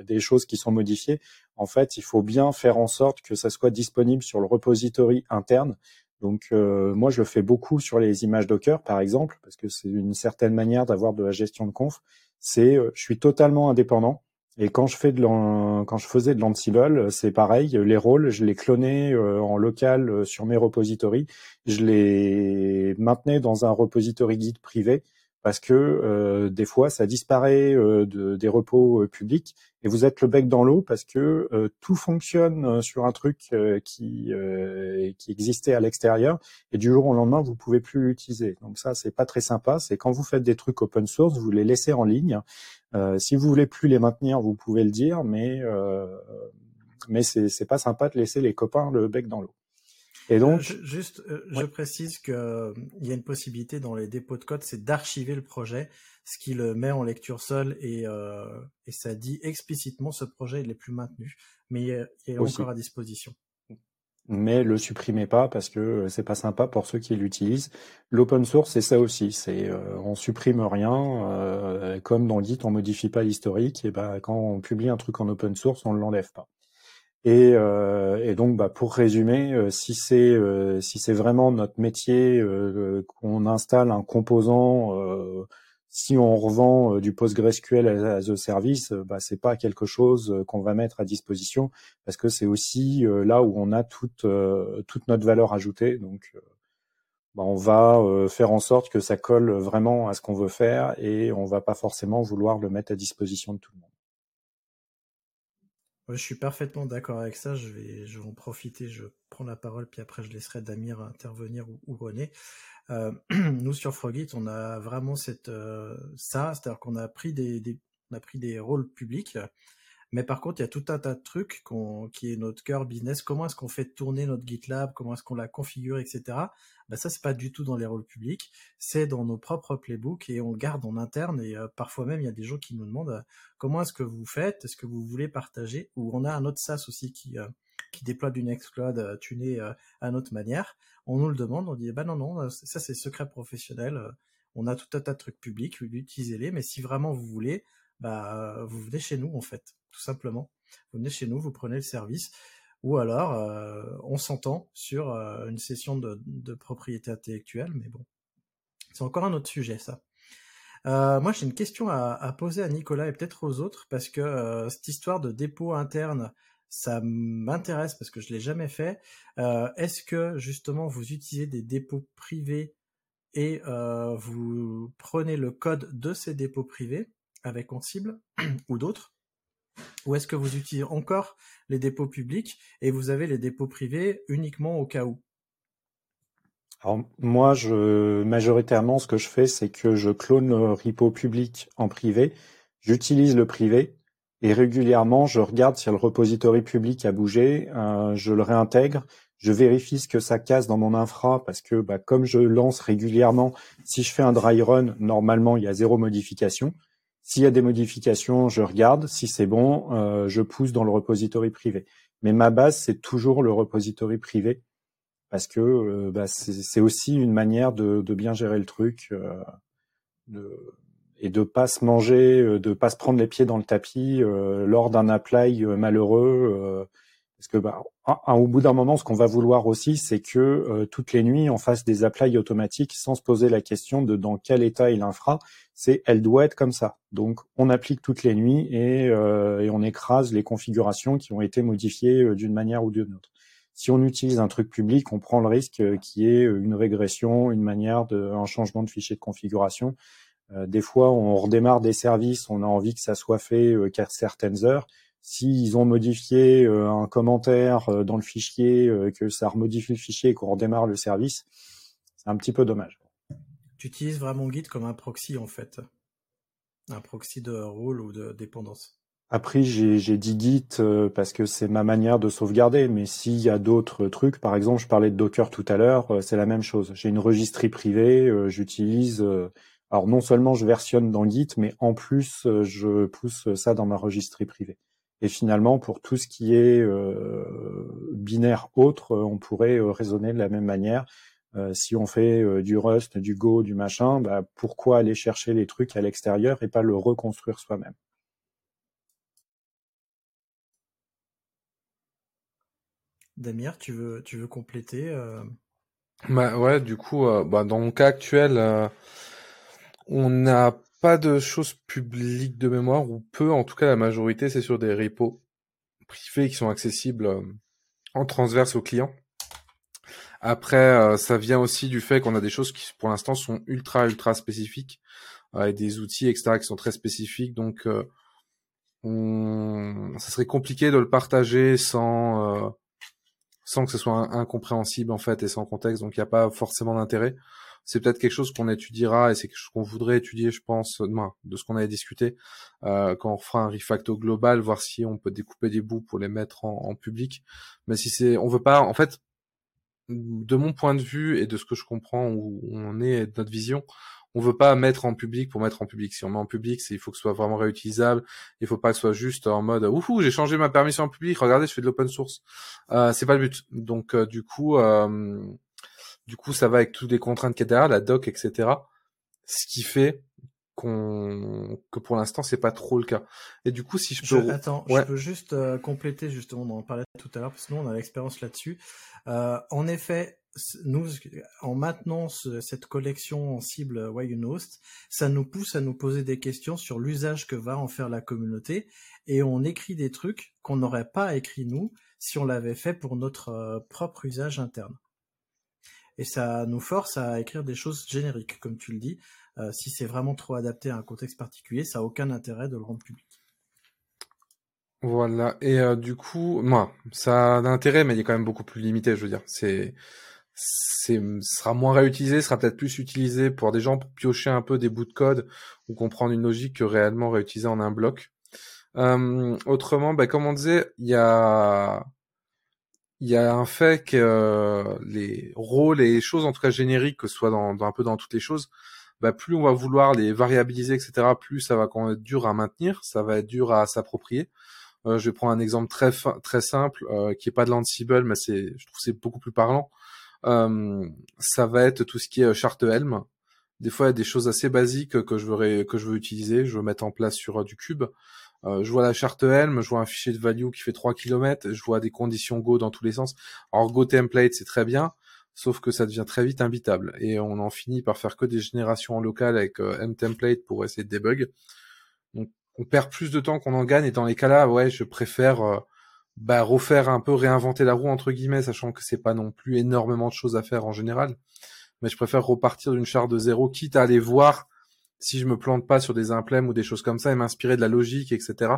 des choses qui sont modifiées. En fait, il faut bien faire en sorte que ça soit disponible sur le repository interne. Donc moi, je le fais beaucoup sur les images Docker, par exemple, parce que c'est une certaine manière d'avoir de la gestion de conf. C'est, je suis totalement indépendant. Et quand je fais de quand je faisais de l'Ansible, c'est pareil. Les rôles, je les clonais euh, en local euh, sur mes repositories. Je les maintenais dans un repository guide privé parce que euh, des fois ça disparaît euh, de, des repos euh, publics et vous êtes le bec dans l'eau parce que tout fonctionne sur un truc qui qui existait à l'extérieur et du jour au lendemain vous pouvez plus l'utiliser. Donc ça c'est pas très sympa. C'est quand vous faites des trucs open source, vous les laissez en ligne. si vous voulez plus les maintenir, vous pouvez le dire, mais mais c'est c'est pas sympa de laisser les copains le bec dans l'eau. Et donc, je, juste, euh, je précise que euh, il y a une possibilité dans les dépôts de code, c'est d'archiver le projet, ce qui le met en lecture seule et, euh, et ça dit explicitement ce projet il n'est plus maintenu, mais il est, encore à disposition. Mais le supprimez pas parce que c'est pas sympa pour ceux qui l'utilisent. L'open source, c'est ça aussi. C'est on supprime rien, comme dans Git, on modifie pas l'historique. Et ben quand on publie un truc en open source, on ne l'enlève pas. Et, euh, et, donc, bah, pour résumer, euh, si c'est euh, si c'est vraiment notre métier qu'on installe un composant, si on revend du PostgreSQL as a service, bah, c'est pas quelque chose qu'on va mettre à disposition parce que c'est aussi là où on a toute toute notre valeur ajoutée. Donc, bah, on va faire en sorte que ça colle vraiment à ce qu'on veut faire et on va pas forcément vouloir le mettre à disposition de tout le monde je suis parfaitement d'accord avec ça. Je vais, en profiter. Je prends la parole, puis après je laisserai Damir intervenir ou, René. Euh, nous sur Frogit, on a vraiment cette euh, ça, c'est-à-dire qu'on a pris des rôles publics Mais par contre, il y a tout un tas de trucs qui est notre cœur business. Comment est-ce qu'on fait tourner notre GitLab? Comment est-ce qu'on la configure, etc. Ben ça, c'est pas du tout dans les rôles publics. C'est dans nos propres playbooks et on garde en interne. Et euh, parfois même, il y a des gens qui nous demandent euh, comment est-ce que vous faites? Est-ce que vous voulez partager? Ou on a un autre SaaS aussi qui euh, qui déploie du Nextcloud tuné à notre manière. On nous le demande, on dit bah non non, ça c'est secret professionnel. On a tout un tas de trucs publics, utilisez-les. Mais si vraiment vous voulez, bah vous venez chez nous en fait tout simplement. Vous venez chez nous, vous prenez le service, ou alors euh, on s'entend sur euh, une session de, propriété intellectuelle, mais bon, c'est encore un autre sujet ça. Euh, moi j'ai une question à, poser à Nicolas et peut-être aux autres, parce que cette histoire de dépôt interne, ça m'intéresse parce que je l'ai jamais fait. Est-ce que justement vous utilisez des dépôts privés et vous prenez le code de ces dépôts privés avec Ansible ou d'autres? Ou est-ce que vous utilisez encore les dépôts publics et vous avez les dépôts privés uniquement au cas où? Alors moi, je, majoritairement, ce que je fais, c'est que je clone le repo public en privé, j'utilise le privé et régulièrement, je regarde si le repository public a bougé, euh, je le réintègre, je vérifie ce que ça casse dans mon infra parce que bah, comme je lance régulièrement, si je fais un dry run, normalement, il y a zéro modification. S'il y a des modifications, je regarde. Si c'est bon, euh, je pousse dans le repository privé. Mais ma base, c'est toujours le repository privé parce que euh, bah, c'est aussi une manière de, bien gérer le truc euh, et de pas se manger, de pas se prendre les pieds dans le tapis lors d'un apply malheureux. Parce que bah, au bout d'un moment, ce qu'on va vouloir aussi, c'est que toutes les nuits, on fasse des applies automatiques sans se poser la question de dans quel état est l'infra c'est elle doit être comme ça. Donc on applique toutes les nuits et, euh, et on écrase les configurations qui ont été modifiées euh, d'une manière ou d'une autre. Si on utilise un truc public, on prend le risque euh, qui est une régression, une manière de, un changement de fichier de configuration. des fois, on redémarre des services, on a envie que ça soit fait qu'à certaines heures. S'ils ont modifié un commentaire dans le fichier, que ça remodifie le fichier et qu'on redémarre le service, c'est un petit peu dommage tu utilises vraiment Git comme un proxy en fait. Un proxy de rôle ou de dépendance. Après, j'ai dit Git euh, parce que c'est ma manière de sauvegarder, mais s'il y a d'autres trucs, par exemple, je parlais de Docker tout à l'heure, euh, c'est la même chose. J'ai une registrie privée, euh, j'utilise. alors non seulement je versionne dans Git, mais en plus je pousse ça dans ma registrie privée. Et finalement, pour tout ce qui est binaire autre, on pourrait raisonner de la même manière. Euh, si on fait euh, du Rust, du Go, du machin, bah, pourquoi aller chercher les trucs à l'extérieur et pas le reconstruire soi-même? Damir, tu veux, tu veux compléter euh? bah, Ouais, du coup, bah, dans mon cas actuel, on n'a pas de choses publiques de mémoire, ou peu, en tout cas la majorité, c'est sur des repos privés qui sont accessibles en transverse aux clients. Après, euh, ça vient aussi du fait qu'on a des choses qui, pour l'instant, sont ultra, ultra spécifiques, avec des outils, etc., qui sont très spécifiques. Donc, euh, on... ça serait compliqué de le partager sans, euh, sans que ce soit incompréhensible, en fait, et sans contexte. Donc, il n'y a pas forcément d'intérêt. C'est peut-être quelque chose qu'on étudiera et c'est quelque chose qu'on voudrait étudier, je pense, demain, de ce qu'on avait discuté, quand on fera un refacto global, voir si on peut découper des bouts pour les mettre en, public. Mais si c'est, on veut pas, en fait, de mon point de vue et de ce que je comprends où on est de notre vision, on veut pas mettre en public pour mettre en public. Si on met en public, c'est il faut que ce soit vraiment réutilisable. Il faut pas que ce soit juste en mode ouhou, j'ai changé ma permission en public. Regardez, je fais de l'open source. Euh, c'est pas le but. Donc euh, du coup, euh, du coup, ça va avec toutes les contraintes qu'il y a derrière, la doc, etc. Ce qui fait qu'on que pour l'instant c'est pas trop le cas. Et du coup, si je peux, attends, je peux juste euh, compléter justement, on en parlait tout à l'heure parce que nous on a l'expérience là-dessus. Euh, en effet, nous, en maintenant cette collection en cible Host, ça nous pousse à nous poser des questions sur l'usage que va en faire la communauté, et on écrit des trucs qu'on n'aurait pas écrit nous si on l'avait fait pour notre euh, propre usage interne. Et ça nous force à écrire des choses génériques, comme tu le dis. Euh, si c'est vraiment trop adapté à un contexte particulier, ça n'a aucun intérêt de le rendre public. Voilà. Et euh, du coup, moi, ça a un intérêt, mais il est quand même beaucoup plus limité. Je veux dire, c'est, c'est, sera moins réutilisé, sera peut-être plus utilisé pour des gens pour piocher un peu des bouts de code ou comprendre une logique que réellement réutiliser en un bloc. Euh, autrement, bah, comme on disait, il y a il y a un fait que euh, les rôles et choses, en tout cas génériques, que ce soit dans, un peu dans toutes les choses, bah, plus on va vouloir les variabiliser, etc., plus ça va quand même être dur à maintenir, ça va être dur à s'approprier. Euh, je vais prendre un exemple très très simple, euh, qui est pas de l'Ansible, mais c'est, je trouve c'est beaucoup plus parlant. Ça va être tout ce qui est charte Helm. Des fois, il y a des choses assez basiques que je veux que je veux utiliser, je veux mettre en place sur du cube. Euh, je vois la charte Helm, je vois un fichier de value qui fait 3 km, je vois des conditions Go dans tous les sens. Alors Go template, c'est très bien, sauf que ça devient très vite imbitable. Et on en finit par faire que des générations en local avec euh, M template pour essayer de debug. Donc on perd plus de temps qu'on en gagne, et dans les cas-là, ouais, je préfère euh, bah, refaire un peu, réinventer la roue, entre guillemets, sachant que c'est pas non plus énormément de choses à faire en général. Mais je préfère repartir d'une charte de zéro, quitte à aller voir si je me plante pas sur des implèmes ou des choses comme ça et m'inspirer de la logique, etc.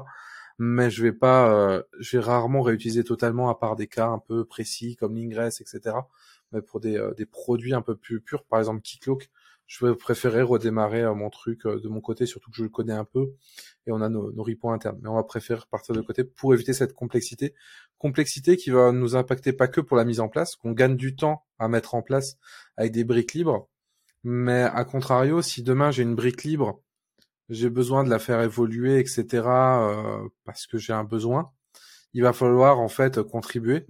Mais je vais pas, euh, je vais rarement réutiliser totalement à part des cas un peu précis comme l'ingress, etc. Mais pour des, euh, des produits un peu plus purs, par exemple Keycloak, je vais préférer redémarrer euh, mon truc de mon côté, surtout que je le connais un peu et on a nos, nos internes. Mais on va préférer partir de côté pour éviter cette complexité. Complexité qui va nous impacter pas que pour la mise en place, qu'on gagne du temps à mettre en place avec des briques libres, mais à contrario, si demain j'ai une brique libre, j'ai besoin de la faire évoluer, etc., euh, parce que j'ai un besoin, il va falloir en fait contribuer.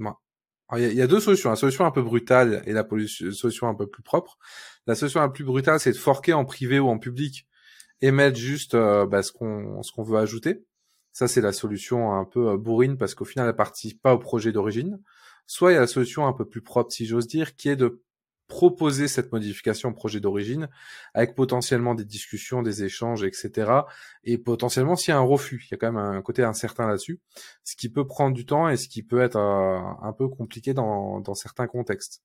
il y, a deux solutions, la solution un peu brutale et la solution un peu plus propre. La solution la plus brutale, c'est de forquer en privé ou en public et mettre juste euh, bah, ce qu'on veut ajouter. Ça, c'est la solution un peu euh, bourrine parce qu'au final, elle participe pas au projet d'origine. Soit il y a la solution un peu plus propre, si j'ose dire, qui est de proposer cette modification au projet d'origine avec potentiellement des discussions, des échanges, etc. Et potentiellement s'il y a un refus, il y a quand même un côté incertain là-dessus, ce qui peut prendre du temps et ce qui peut être euh, un peu compliqué dans, certains contextes.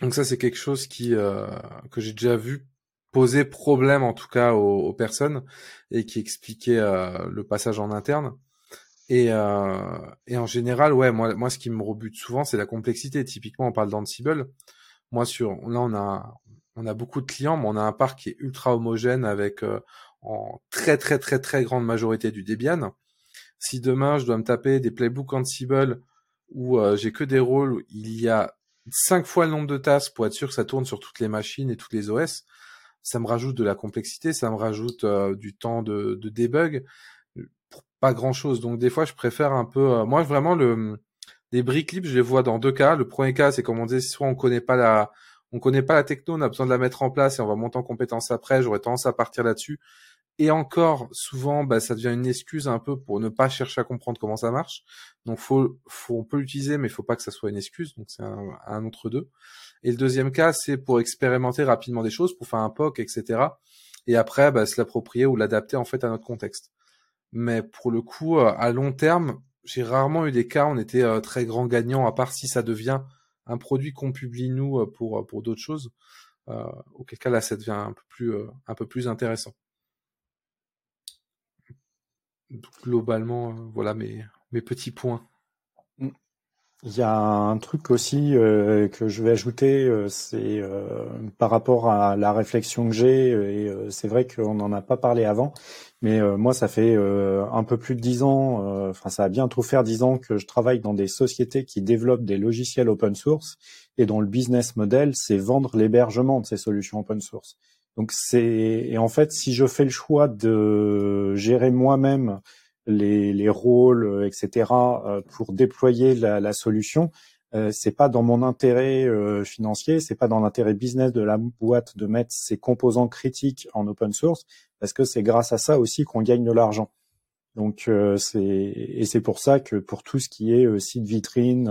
Donc ça c'est quelque chose qui euh, que j'ai déjà vu poser problème en tout cas aux, personnes et qui expliquait euh, le passage en interne. Et, et en général, ouais, moi, moi, ce qui me rebute souvent, c'est la complexité. Typiquement, on parle d'Ansible. Moi, sur là, on a on a beaucoup de clients, mais on a un parc qui est ultra homogène avec euh, en très très très très grande majorité du Debian. Si demain je dois me taper des playbooks Ansible où euh, j'ai que des rôles où il y a cinq fois le nombre de tasks pour être sûr que ça tourne sur toutes les machines et toutes les OS, ça me rajoute de la complexité, ça me rajoute euh, du temps de, de debug pas grand chose. Donc des fois, je préfère un peu. moi, vraiment le les briques libres, je les vois dans deux cas. Le premier cas, c'est comme on disait, soit on connaît pas la, on connaît pas la techno, on a besoin de la mettre en place et on va monter en compétence après. J'aurais tendance à partir là-dessus. Et encore, souvent, bah, ça devient une excuse un peu pour ne pas chercher à comprendre comment ça marche. Donc, faut, faut, on peut l'utiliser, mais il faut pas que ça soit une excuse. Donc, c'est un, un entre deux. Et le deuxième cas, c'est pour expérimenter rapidement des choses, pour faire un POC, etc. Et après, bah, se l'approprier ou l'adapter en fait à notre contexte. Mais pour le coup, euh, à long terme, j'ai rarement eu des cas on était euh, très grand gagnant, à part si ça devient un produit qu'on publie nous euh, pour, euh, pour d'autres choses. auquel cas là, ça devient un peu plus, un peu plus intéressant. globalement, voilà mes, mes petits points. Il y a un truc aussi euh, que je vais ajouter, euh, c'est euh, par rapport à la réflexion que j'ai, et c'est vrai qu'on n'en a pas parlé avant, mais moi ça fait un peu plus de dix ans, enfin ça a bientôt faire dix ans que je travaille dans des sociétés qui développent des logiciels open source et dont le business model c'est vendre l'hébergement de ces solutions open source. Donc c'est et en fait si je fais le choix de gérer moi-même les, les rôles, euh, etc. Euh, pour déployer la, la solution. Euh, c'est pas dans mon intérêt euh, financier, c'est pas dans l'intérêt business de la boîte de mettre ses composants critiques en open source, parce que c'est grâce à ça aussi qu'on gagne de l'argent. Donc euh, c'est et c'est pour ça que pour tout ce qui est site vitrine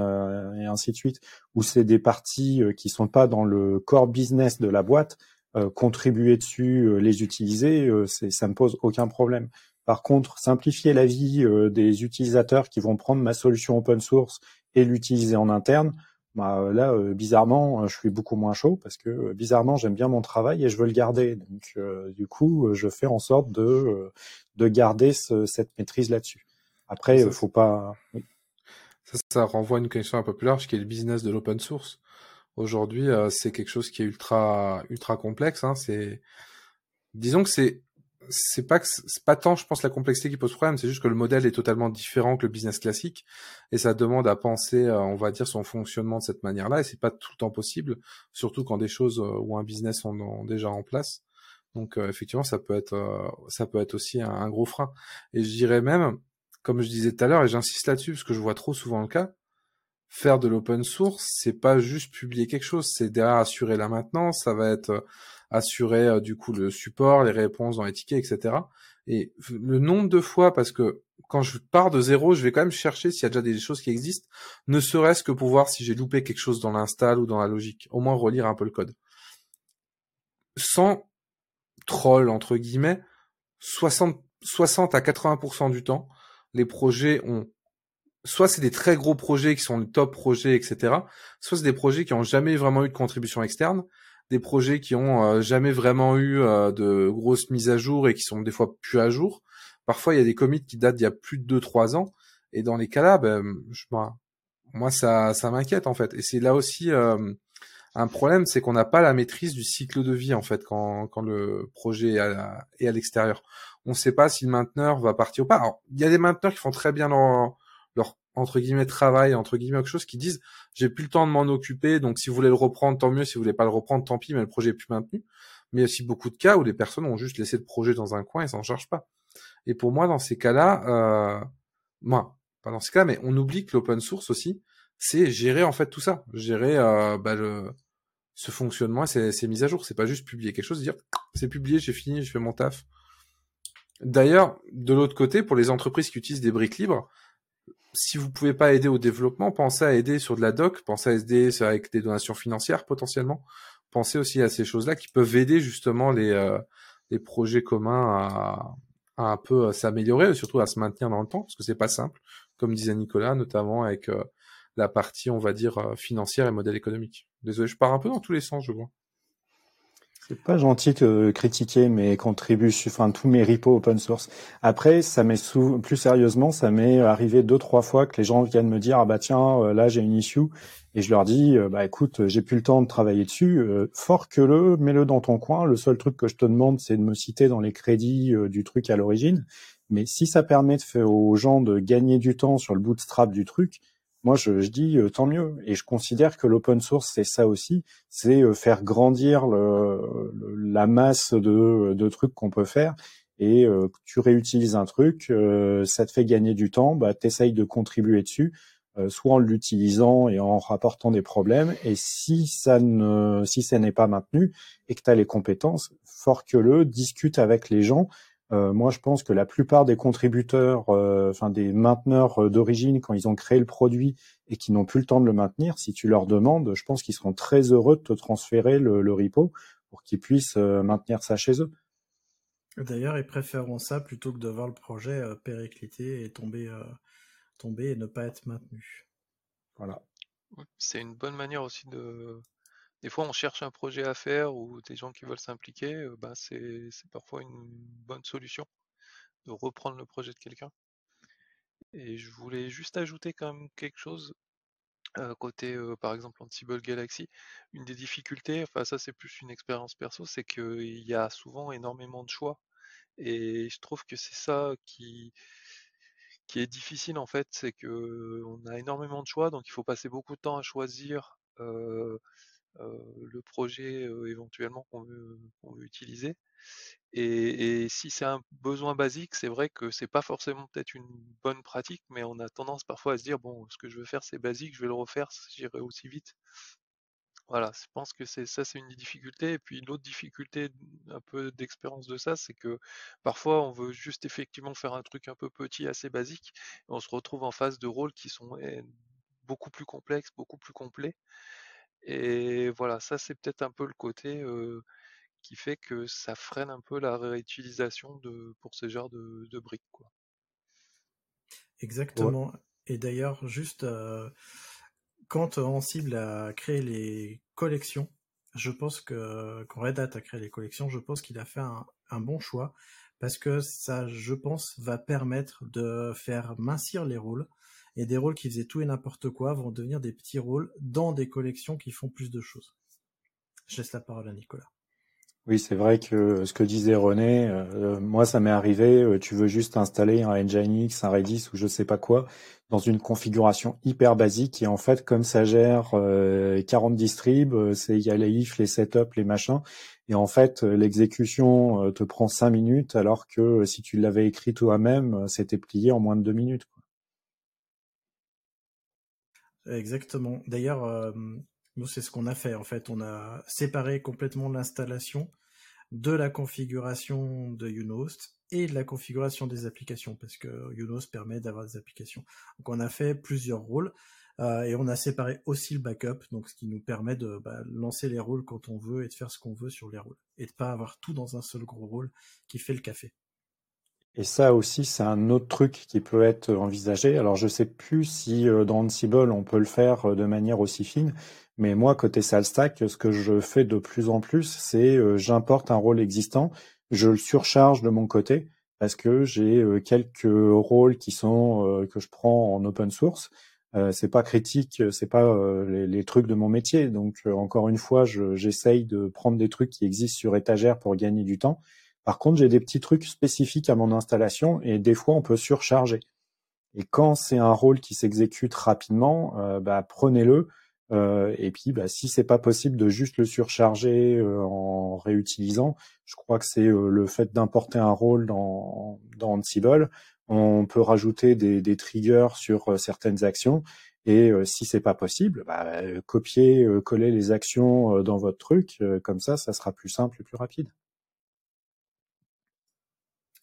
et ainsi de suite, où c'est des parties qui sont pas dans le core business de la boîte, contribuer dessus, les utiliser, c'est ça me pose aucun problème. Par contre, simplifier la vie euh, des utilisateurs qui vont prendre ma solution open source et l'utiliser en interne, bah, euh, là, euh, bizarrement, je suis beaucoup moins chaud parce que bizarrement, j'aime bien mon travail et je veux le garder. Donc, du coup, je fais en sorte de, de garder cette maîtrise là-dessus. Après, il faut pas. Ça, ça, renvoie à une question un peu plus large qui est le business de l'open source. Aujourd'hui, c'est quelque chose qui est ultra ultra complexe. Hein. C'est, disons que c'est c'est pas que c'est pas tant, je pense, la complexité qui pose problème, c'est juste que le modèle est totalement différent que le business classique et ça demande à penser, euh, on va dire, son fonctionnement de cette manière-là et c'est pas tout le temps possible, surtout quand des choses euh, ou un business sont déjà en place. Donc euh, effectivement, ça peut être, ça peut être aussi un, un, gros frein. Et je dirais même, comme je disais tout à l'heure, et j'insiste là-dessus parce que je vois trop souvent le cas, faire de l'open source, c'est pas juste publier quelque chose, c'est derrière assurer la maintenance, ça va être assurer euh, du coup le support, les réponses dans les tickets, etc. Et le nombre de fois, parce que quand je pars de zéro, je vais quand même chercher s'il y a déjà des choses qui existent, ne serait-ce que pour voir si j'ai loupé quelque chose dans l'install ou dans la logique, au moins relire un peu le code. Sans troll, entre guillemets, 60, 60 à 80% du temps, les projets ont soit c'est des très gros projets qui sont les top projets, etc. Soit c'est des projets qui ont jamais vraiment eu de contribution externe des projets qui ont euh, jamais vraiment eu euh, de grosses mises à jour et qui sont des fois plus à jour. Parfois, il y a des commits qui datent d'il y a plus de 2-3 ans. Et dans les cas-là, ben, moi, ça, ça m'inquiète en fait. Et c'est là aussi euh, un problème, c'est qu'on n'a pas la maîtrise du cycle de vie en fait quand, quand le projet est à, l'extérieur. On ne sait pas si le mainteneur va partir ou pas. Il y a des mainteneurs qui font très bien leur entre guillemets travail entre guillemets quelque chose qui disent j'ai plus le temps de m'en occuper donc si vous voulez le reprendre tant mieux si vous voulez pas le reprendre tant pis mais le projet est plus maintenu. Mais il y a aussi beaucoup de cas où les personnes ont juste laissé le projet dans un coin et s'en chargent pas. Et pour moi dans ces cas-là euh, moi pas dans ces cas mais on oublie que l'open source aussi c'est gérer en fait tout ça. Gérer euh, bah, ce fonctionnement et ces, mises à jour. C'est pas juste publier quelque chose dire c'est publié j'ai fini je fais mon taf. D'ailleurs, de l'autre côté, pour les entreprises qui utilisent des briques libres, si vous pouvez pas aider au développement, pensez à aider sur de la doc, pensez à aider avec des donations financières potentiellement. Pensez aussi à ces choses-là qui peuvent aider justement les, euh, projets communs à, un peu euh, s'améliorer, surtout à se maintenir dans le temps, parce que c'est pas simple, comme disait Nicolas, notamment avec euh, la partie, on va dire, financière et modèle économique. Désolé, je pars un peu dans tous les sens, je vois. C'est pas gentil de critiquer mes contributions, enfin tous mes repos open source. Après, ça m'est plus sérieusement, ça m'est arrivé deux trois fois que les gens viennent me dire ah bah tiens euh, là j'ai une issue et je leur dis euh, bah écoute j'ai plus le temps de travailler dessus, euh, fort que le mets-le dans ton coin. Le seul truc que je te demande c'est de me citer dans les crédits du truc à l'origine. Mais si ça permet de faire aux gens de gagner du temps sur le bootstrap du truc, moi je, je dis euh, tant mieux. Et je considère que l'open source c'est ça aussi, c'est euh, faire grandir le, la masse de, de trucs qu'on peut faire. Et euh, tu réutilises un truc, ça te fait gagner du temps, bah t'essayes de contribuer dessus, soit en l'utilisant et en rapportant des problèmes. Et si ça ne, si ça n'est pas maintenu et que tu as les compétences, fort que le, discute avec les gens euh, moi, je pense que la plupart des contributeurs, euh, enfin des mainteneurs euh, d'origine, quand ils ont créé le produit et qui n'ont plus le temps de le maintenir, si tu leur demandes, je pense qu'ils seront très heureux de te transférer le, le repo pour qu'ils puissent maintenir ça chez eux. D'ailleurs, ils préféreront ça plutôt que de voir le projet péricliter et tomber, tomber et ne pas être maintenu. Voilà. C'est une bonne manière aussi de, des fois, on cherche un projet à faire ou des gens qui veulent s'impliquer, ben c'est parfois une bonne solution de reprendre le projet de quelqu'un. Et je voulais juste ajouter quand même quelque chose côté, par exemple, Ansible Galaxy. Une des difficultés, enfin ça c'est plus une expérience perso, c'est qu'il y a souvent énormément de choix. Et je trouve que c'est ça qui, est difficile en fait, c'est que on a énormément de choix, donc il faut passer beaucoup de temps à choisir le projet éventuellement qu'on veut, veut, utiliser. Et, si c'est un besoin basique, c'est vrai que c'est pas forcément peut-être une bonne pratique, mais on a tendance parfois à se dire bon, ce que je veux faire c'est basique, je vais le refaire, j'irai aussi vite. Voilà, je pense que ça, c'est une difficulté. Et puis l'autre difficulté, un peu d'expérience de ça, c'est que parfois on veut juste effectivement faire un truc un peu petit, assez basique, et on se retrouve en face de rôles qui sont eh, beaucoup plus complexes, beaucoup plus complets. Et voilà, ça c'est peut-être un peu le côté qui fait que ça freine un peu la réutilisation pour ce genre de, briques. Exactement. Et d'ailleurs, juste quand Ansible a créé les collections, je pense que quand Red Hat a créé les collections, je pense qu'il a fait un, bon choix parce que ça, je pense, va permettre de faire mincir les rôles et des rôles qui faisaient tout et n'importe quoi vont devenir des petits rôles dans des collections qui font plus de choses. Je laisse la parole à Nicolas. Oui, c'est vrai que ce que disait René, euh, moi ça m'est arrivé, euh, tu veux juste installer un Nginx, un Redis ou je sais pas quoi dans une configuration hyper basique et en fait comme ça gère 40 euh, distribs, c'est il y a les if, les setups, les machins et en fait l'exécution te prend 5 minutes alors que si tu l'avais écrit toi-même, c'était plié en moins de 2 minutes. Exactement. D'ailleurs, nous, c'est ce qu'on a fait. En fait, on a séparé complètement l'installation de la configuration de Unost et de la configuration des applications, parce que Unost permet d'avoir des applications. Donc, on a fait plusieurs rôles. Euh, et on a séparé aussi le backup, donc ce qui nous permet de bah, lancer les rôles quand on veut et de faire ce qu'on veut sur les rôles. Et de pas avoir tout dans un seul gros rôle qui fait le café. Et ça aussi, c'est un autre truc qui peut être envisagé. Alors, je sais plus si euh, dans Ansible, on peut le faire euh, de manière aussi fine, mais moi, côté SalStack, ce que je fais de plus en plus, c'est euh, j'importe un rôle existant, je le surcharge de mon côté parce que j'ai quelques rôles qui sont euh, que je prends en open source. c'est pas critique, c'est pas les, trucs de mon métier. Donc encore une fois, j'essaye de prendre des trucs qui existent sur étagère pour gagner du temps. Par contre, j'ai des petits trucs spécifiques à mon installation et des fois on peut surcharger. Et quand c'est un rôle qui s'exécute rapidement, bah, prenez-le euh, et puis, bah, si c'est pas possible de juste le surcharger euh, en réutilisant, je crois que c'est euh, le fait d'importer un rôle dans, dans Ansible. On peut rajouter des, des triggers sur certaines actions. Et si c'est pas possible, bah, copier, coller les actions dans votre truc, comme ça, ça sera plus simple et plus rapide.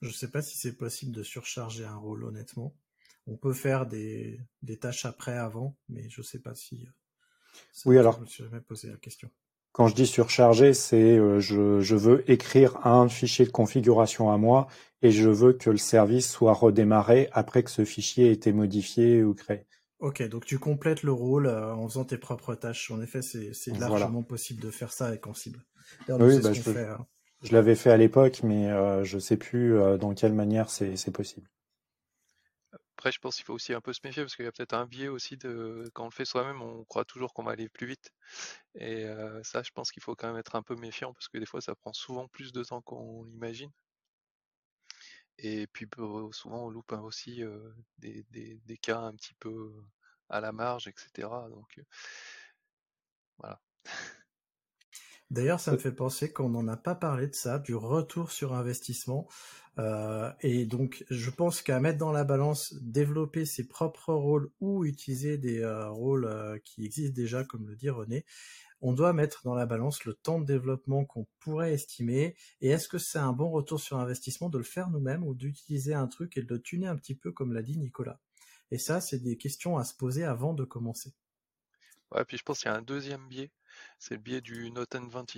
Je sais pas si c'est possible de surcharger un rôle, honnêtement. On peut faire des, des tâches après, avant, mais je sais pas si oui, alors. Je me posé la question. Quand je dis surcharger, c'est euh, je, je, veux écrire un fichier de configuration à moi et je veux que le service soit redémarré après que ce fichier ait été modifié ou créé. Ok, donc tu complètes le rôle euh, en faisant tes propres tâches. En effet, c'est largement possible de faire ça avec Ansible. Oui, bah, je, hein. Je l'avais fait à l'époque, mais euh, je sais plus euh, dans quelle manière c'est possible. Après, je pense qu'il faut aussi un peu se méfier parce qu'il y a peut-être un biais aussi de quand on le fait soi-même, on croit toujours qu'on va aller plus vite. Et ça, je pense qu'il faut quand même être un peu méfiant parce que des fois, ça prend souvent plus de temps qu'on l'imagine. Et puis souvent, on loupe aussi des, des, cas un petit peu à la marge, etc. Donc voilà. D'ailleurs, ça me fait penser qu'on n'en a pas parlé de ça, du retour sur investissement. Euh, et donc, je pense qu'à mettre dans la balance, développer ses propres rôles ou utiliser des euh, rôles euh, qui existent déjà, comme le dit René, on doit mettre dans la balance le temps de développement qu'on pourrait estimer. Et est-ce que c'est un bon retour sur investissement de le faire nous-mêmes ou d'utiliser un truc et de le tuner un petit peu, comme l'a dit Nicolas? Et ça, c'est des questions à se poser avant de commencer. Ouais, puis je pense qu'il y a un deuxième biais c'est le biais du not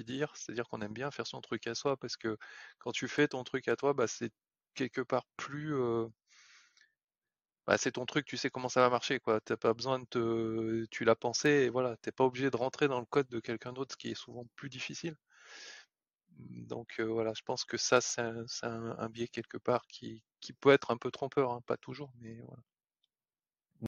dire, c'est-à-dire qu'on aime bien faire son truc à soi parce que quand tu fais ton truc à toi, bah, c'est quelque part plus. Euh, bah, c'est ton truc, tu sais comment ça va marcher, quoi. T'as pas besoin de. Tu l'as pensé et voilà, t'es pas obligé de rentrer dans le code de quelqu'un d'autre, ce qui est souvent plus difficile. Donc euh, voilà, je pense que ça, c'est un, biais quelque part qui, qui peut être un peu trompeur, hein, pas toujours, mais voilà.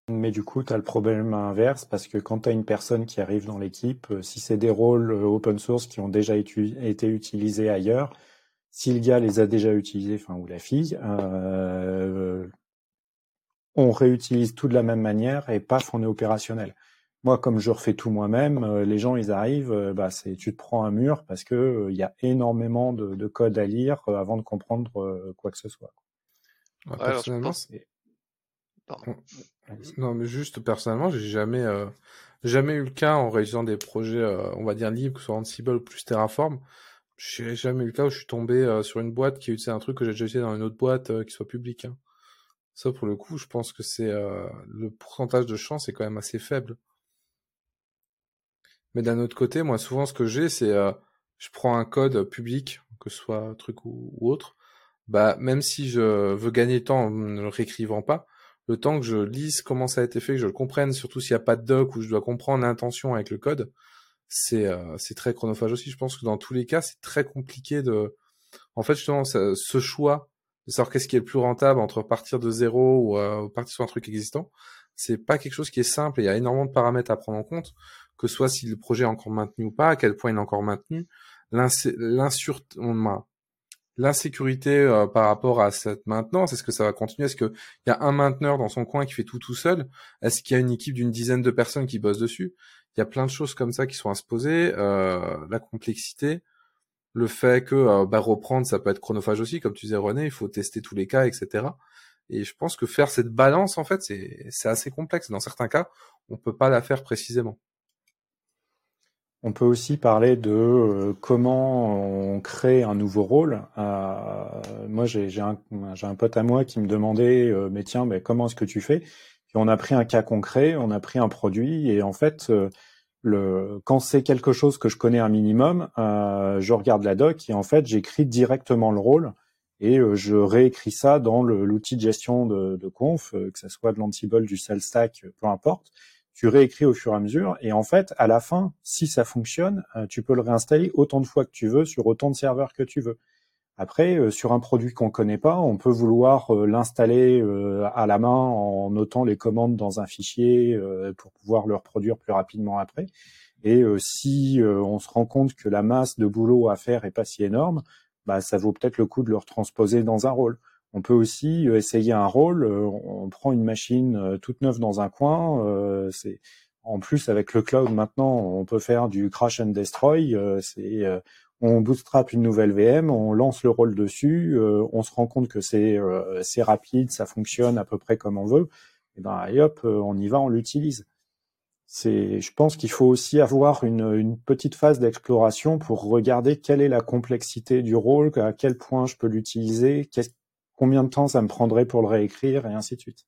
Mais du coup, tu as le problème inverse parce que quand tu as une personne qui arrive dans l'équipe, euh, si c'est des rôles euh, open source qui ont déjà été utilisés ailleurs, si le gars les a déjà utilisés, enfin ou la fille, euh, on réutilise tout de la même manière et paf, on est opérationnel. Moi, comme je refais tout moi-même, les gens ils arrivent, bah c'est tu te prends un mur parce que il y a énormément de, de, code à lire avant de comprendre quoi que ce soit. Ouais, personnellement, non, mais juste personnellement, j'ai jamais, euh, jamais eu le cas en réalisant des projets, euh, on va dire libres, que ce soit Ansible ou plus Terraform. J'ai jamais eu le cas où je suis tombé euh, sur une boîte qui utilisait un truc que j'ai déjà utilisé dans une autre boîte qui soit publique. Hein. Ça, pour le coup, je pense que c'est le pourcentage de chance est quand même assez faible. Mais d'un autre côté, moi, souvent, ce que j'ai, c'est je prends un code public, que ce soit truc ou, ou, autre. Bah, même si je veux gagner temps en ne le réécrivant pas, le temps que je lise comment ça a été fait, que je le comprenne, surtout s'il n'y a pas de doc où je dois comprendre l'intention avec le code, c'est euh, très chronophage aussi. Je pense que dans tous les cas, c'est très compliqué de. En fait, justement, ce choix de savoir qu'est-ce qui est le plus rentable entre partir de zéro ou euh, partir sur un truc existant, c'est pas quelque chose qui est simple. il y a énormément de paramètres à prendre en compte, que ce soit si le projet est encore maintenu ou pas, à quel point il est encore maintenu, l'insécurité euh, par rapport à cette maintenance Est-ce que ça va continuer? Est-ce qu'il y a un mainteneur dans son coin qui fait tout tout seul? Est-ce qu'il y a une équipe d'une dizaine de personnes qui bossent dessus? Il y a plein de choses comme ça qui sont à se poser. Euh, la complexité, le fait que euh, bah, reprendre, ça peut être chronophage aussi, comme tu disais René, il faut tester tous les cas, etc. Et je pense que faire cette balance, en fait, c'est assez complexe. Dans certains cas, on peut pas la faire précisément. On peut aussi parler de euh, comment on crée un nouveau rôle. Euh, moi, j'ai un, un, pote à moi qui me demandait, euh, mais tiens, mais comment est-ce que tu fais? On a pris un cas concret, on a pris un produit, et en fait, quand c'est quelque chose que je connais un minimum, je regarde la doc et en fait, j'écris directement le rôle et je réécris ça dans l'outil de gestion de, conf, que ce soit de l'Ansible, du stack, peu importe tu réécris au fur et à mesure. Et en fait, à la fin, si ça fonctionne, euh, tu peux le réinstaller autant de fois que tu veux sur autant de serveurs que tu veux. Après, euh, sur un produit qu'on connaît pas, on peut vouloir euh, l'installer à la main en notant les commandes dans un fichier pour pouvoir le reproduire plus rapidement après. Et si on se rend compte que la masse de boulot à faire est pas si énorme, bah, ça vaut peut-être le coup de le retransposer dans un rôle. On peut aussi euh, essayer un rôle. Euh, on prend une machine euh, toute neuve dans un coin. c'est en plus avec le cloud maintenant, on peut faire du crash and destroy. c'est on bootstrap une nouvelle VM, on lance le rôle dessus, on se rend compte que c'est c'est rapide, ça fonctionne à peu près comme on veut. Et ben et hop, on y va, on l'utilise. C'est, je pense qu'il faut aussi avoir une, petite phase d'exploration pour regarder quelle est la complexité du rôle, à quel point je peux l'utiliser, qu'est-ce combien de temps ça me prendrait pour le réécrire, et ainsi de suite.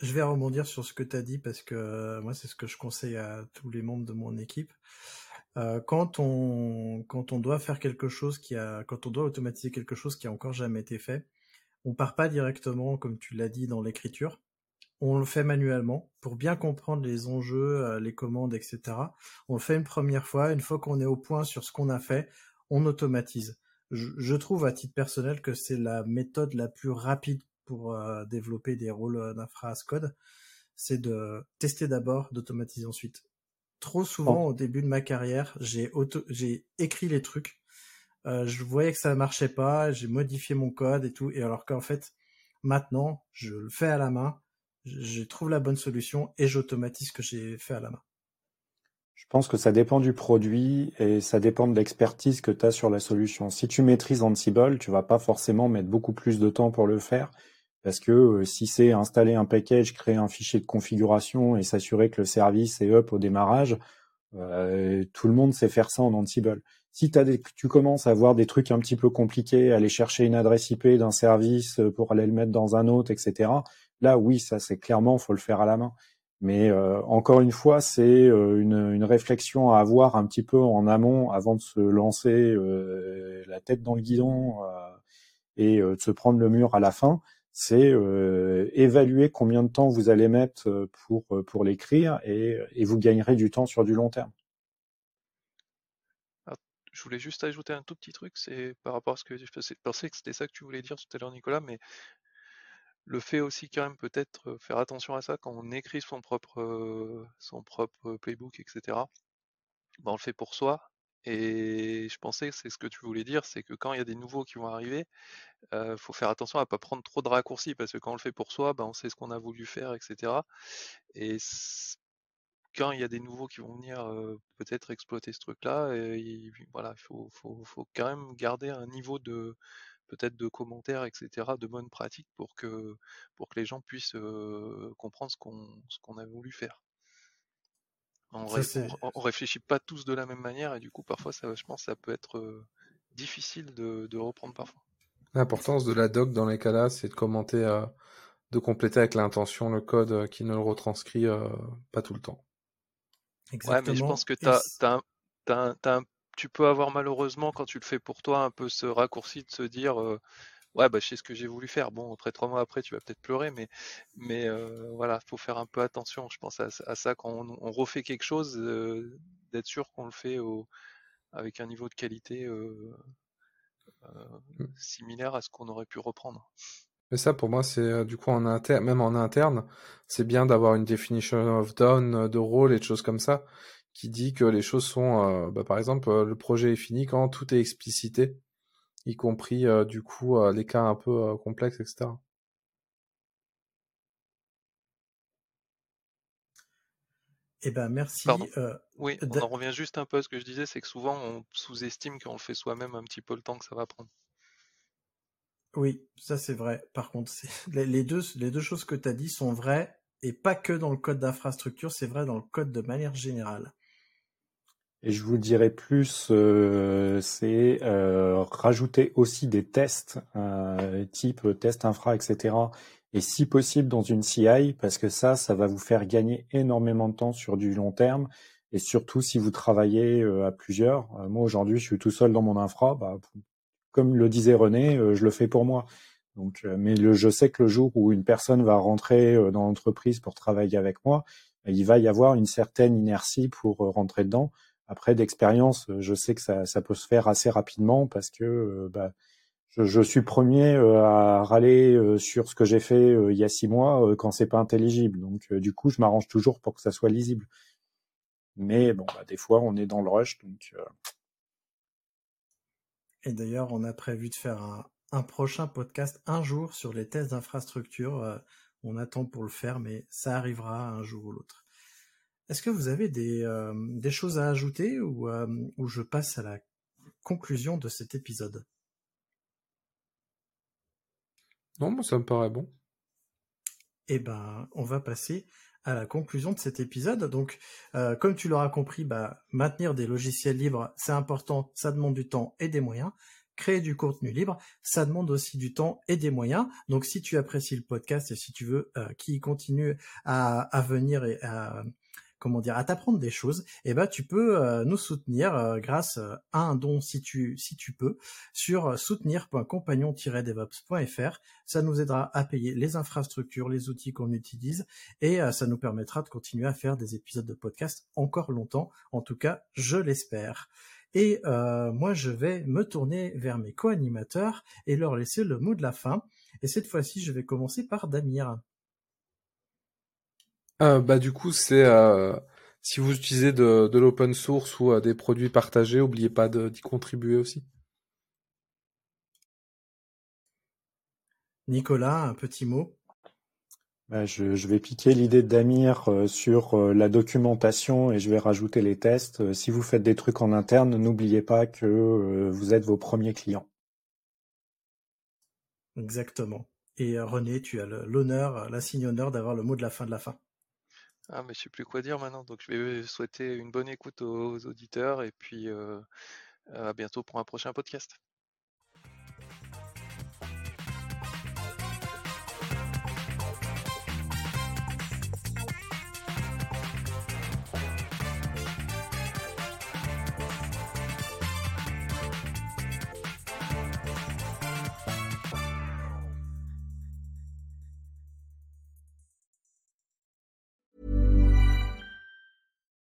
Je vais rebondir sur ce que tu as dit parce que euh, moi, c'est ce que je conseille à tous les membres de mon équipe. Euh, quand on quand on doit faire quelque chose qui a quand on doit automatiser quelque chose qui a encore jamais été fait, on part pas directement comme tu l'as dit dans l'écriture. On le fait manuellement pour bien comprendre les enjeux, euh, les commandes, etc. On le fait une première fois. Une fois qu'on est au point sur ce qu'on a fait, on automatise. Je, trouve à titre personnel que c'est la méthode la plus rapide pour euh, développer des rôles euh, d'infra as code, c'est de tester d'abord, d'automatiser ensuite. Trop souvent au début de ma carrière, j'ai j'ai écrit les trucs, euh, je voyais que ça marchait pas, j'ai modifié mon code et tout, et alors qu'en fait maintenant je le fais à la main, je trouve la bonne solution et j'automatise ce que j'ai fait à la main. Je pense que ça dépend du produit et ça dépend de l'expertise que tu as sur la solution. Si tu maîtrises Ansible, tu vas pas forcément mettre beaucoup plus de temps pour le faire parce que euh, si c'est installer un package, créer un fichier de configuration et s'assurer que le service est up au démarrage, euh, tout le monde sait faire ça en Ansible. Si as tu commences à avoir des trucs un petit peu compliqués, aller chercher une adresse IP d'un service pour aller le mettre dans un autre, etc. Là, oui, ça c'est clairement, faut le faire à la main. Mais euh, encore une fois, c'est euh, une, réflexion à avoir un petit peu en amont avant de se lancer euh, la tête dans le guidon et de se prendre le mur à la fin. C'est évaluer combien de temps vous allez mettre pour, pour l'écrire et, et, vous gagnerez du temps sur du long terme. je voulais juste ajouter un tout petit truc, c'est par rapport à ce que je pensais que c'était ça que tu voulais dire tout à l'heure, Nicolas, mais le fait aussi quand même peut-être faire attention à ça quand on écrit son propre playbook, etc. Ben, on le fait pour soi. Et je pensais que c'est ce que tu voulais dire, c'est que quand il y a des nouveaux qui vont arriver, il faut faire attention à pas prendre trop de raccourcis parce que quand on le fait pour soi, ben, on sait ce qu'on a voulu faire, etc. Et quand il y a des nouveaux qui vont venir peut-être exploiter ce truc-là, il, voilà, il faut, quand même garder un niveau de, peut-être de commentaires, etc., de bonnes pratiques pour que, pour que les gens puissent comprendre ce qu'on, ce qu'on a voulu faire. On, on, réfléchit pas tous de la même manière et du coup parfois ça, je pense, ça peut être difficile de, de reprendre parfois. L'importance de la doc dans les cas-là, c'est de commenter, de compléter avec l'intention le code qui ne le retranscrit pas tout le temps. Exactement. Ouais, mais je pense que tu as, un tu peux avoir malheureusement, quand tu le fais pour toi, un peu ce raccourci de se dire ouais bah je sais ce que j'ai voulu faire. Bon, après trois mois après, tu vas peut-être pleurer, mais mais voilà, faut faire un peu attention. Je pense à, ça quand on, refait quelque chose, d'être sûr qu'on le fait au, avec un niveau de qualité mmh. similaire à ce qu'on aurait pu reprendre. Mais ça, pour moi, c'est euh, du coup en interne, même en interne, c'est bien d'avoir une definition of done euh, de rôle et de choses comme ça, qui dit que les choses sont, euh, bah, par exemple, le projet est fini quand tout est explicité, y compris du coup les cas un peu complexes, etc. Eh ben merci. oui, on en revient juste un peu à ce que je disais, c'est que souvent on sous-estime quand on le fait soi-même un petit peu le temps que ça va prendre. Oui, ça c'est vrai. Par contre, les deux, les deux choses que tu as dit sont vraies, et pas que dans le code d'infrastructure, c'est vrai dans le code de manière générale. Et je vous dirais plus, euh, c'est euh, rajouter aussi des tests, euh, type test infra, etc. Et si possible dans une CI, parce que ça, ça va vous faire gagner énormément de temps sur du long terme. Et surtout si vous travaillez à plusieurs. moi aujourd'hui, je suis tout seul dans mon infra. Bah, comme le disait René, je le fais pour moi. Donc, mais je sais que le jour où une personne va rentrer dans l'entreprise pour travailler avec moi, il va y avoir une certaine inertie pour rentrer dedans. Après, d'expérience, je sais que ça, ça, peut se faire assez rapidement parce que bah, je, je, suis premier à râler sur ce que j'ai fait il y a six mois quand c'est pas intelligible. Donc, du coup, je m'arrange toujours pour que ça soit lisible. Mais bon, bah, des fois, on est dans le rush, donc et d'ailleurs, on a prévu de faire un, prochain podcast un jour sur les tests d'infrastructure. Euh, on attend pour le faire, mais ça arrivera un jour ou l'autre. Est-ce que vous avez des, euh, choses à ajouter ou, euh, ou je passe à la conclusion de cet épisode? Non, moi ça me paraît bon. Eh ben, on va passer à la conclusion de cet épisode. Donc, euh, comme tu l'auras compris, bah, maintenir des logiciels libres, c'est important, ça demande du temps et des moyens. Créer du contenu libre, ça demande aussi du temps et des moyens. Donc, si tu apprécies le podcast et si tu veux euh, qu'il continue à, à venir et à, comment dire, à t'apprendre des choses, eh ben tu peux euh, nous soutenir euh, grâce euh, à un don si tu si tu peux sur soutenir.compagnon-devops.fr. Ça nous aidera à payer les infrastructures, les outils qu'on utilise et ça nous permettra de continuer à faire des épisodes de podcast encore longtemps. En tout cas, je l'espère. Et moi, je vais me tourner vers mes co-animateurs et leur laisser le mot de la fin. Et cette fois-ci, je vais commencer par Damir. Euh, bah du coup c'est euh, si vous utilisez de, de l'open source ou euh, des produits partagés, n'oubliez pas d'y contribuer aussi. Nicolas, un petit mot. Bah, je, je, vais piquer l'idée de Damir sur la documentation et je vais rajouter les tests. si vous faites des trucs en interne, n'oubliez pas que vous êtes vos premiers clients. Exactement. Et René, tu as l'honneur, la signe honneur d'avoir le mot de la fin de la fin. Ah, mais je sais plus quoi dire maintenant. Donc, je vais souhaiter une bonne écoute aux auditeurs et puis euh, à bientôt pour un prochain podcast.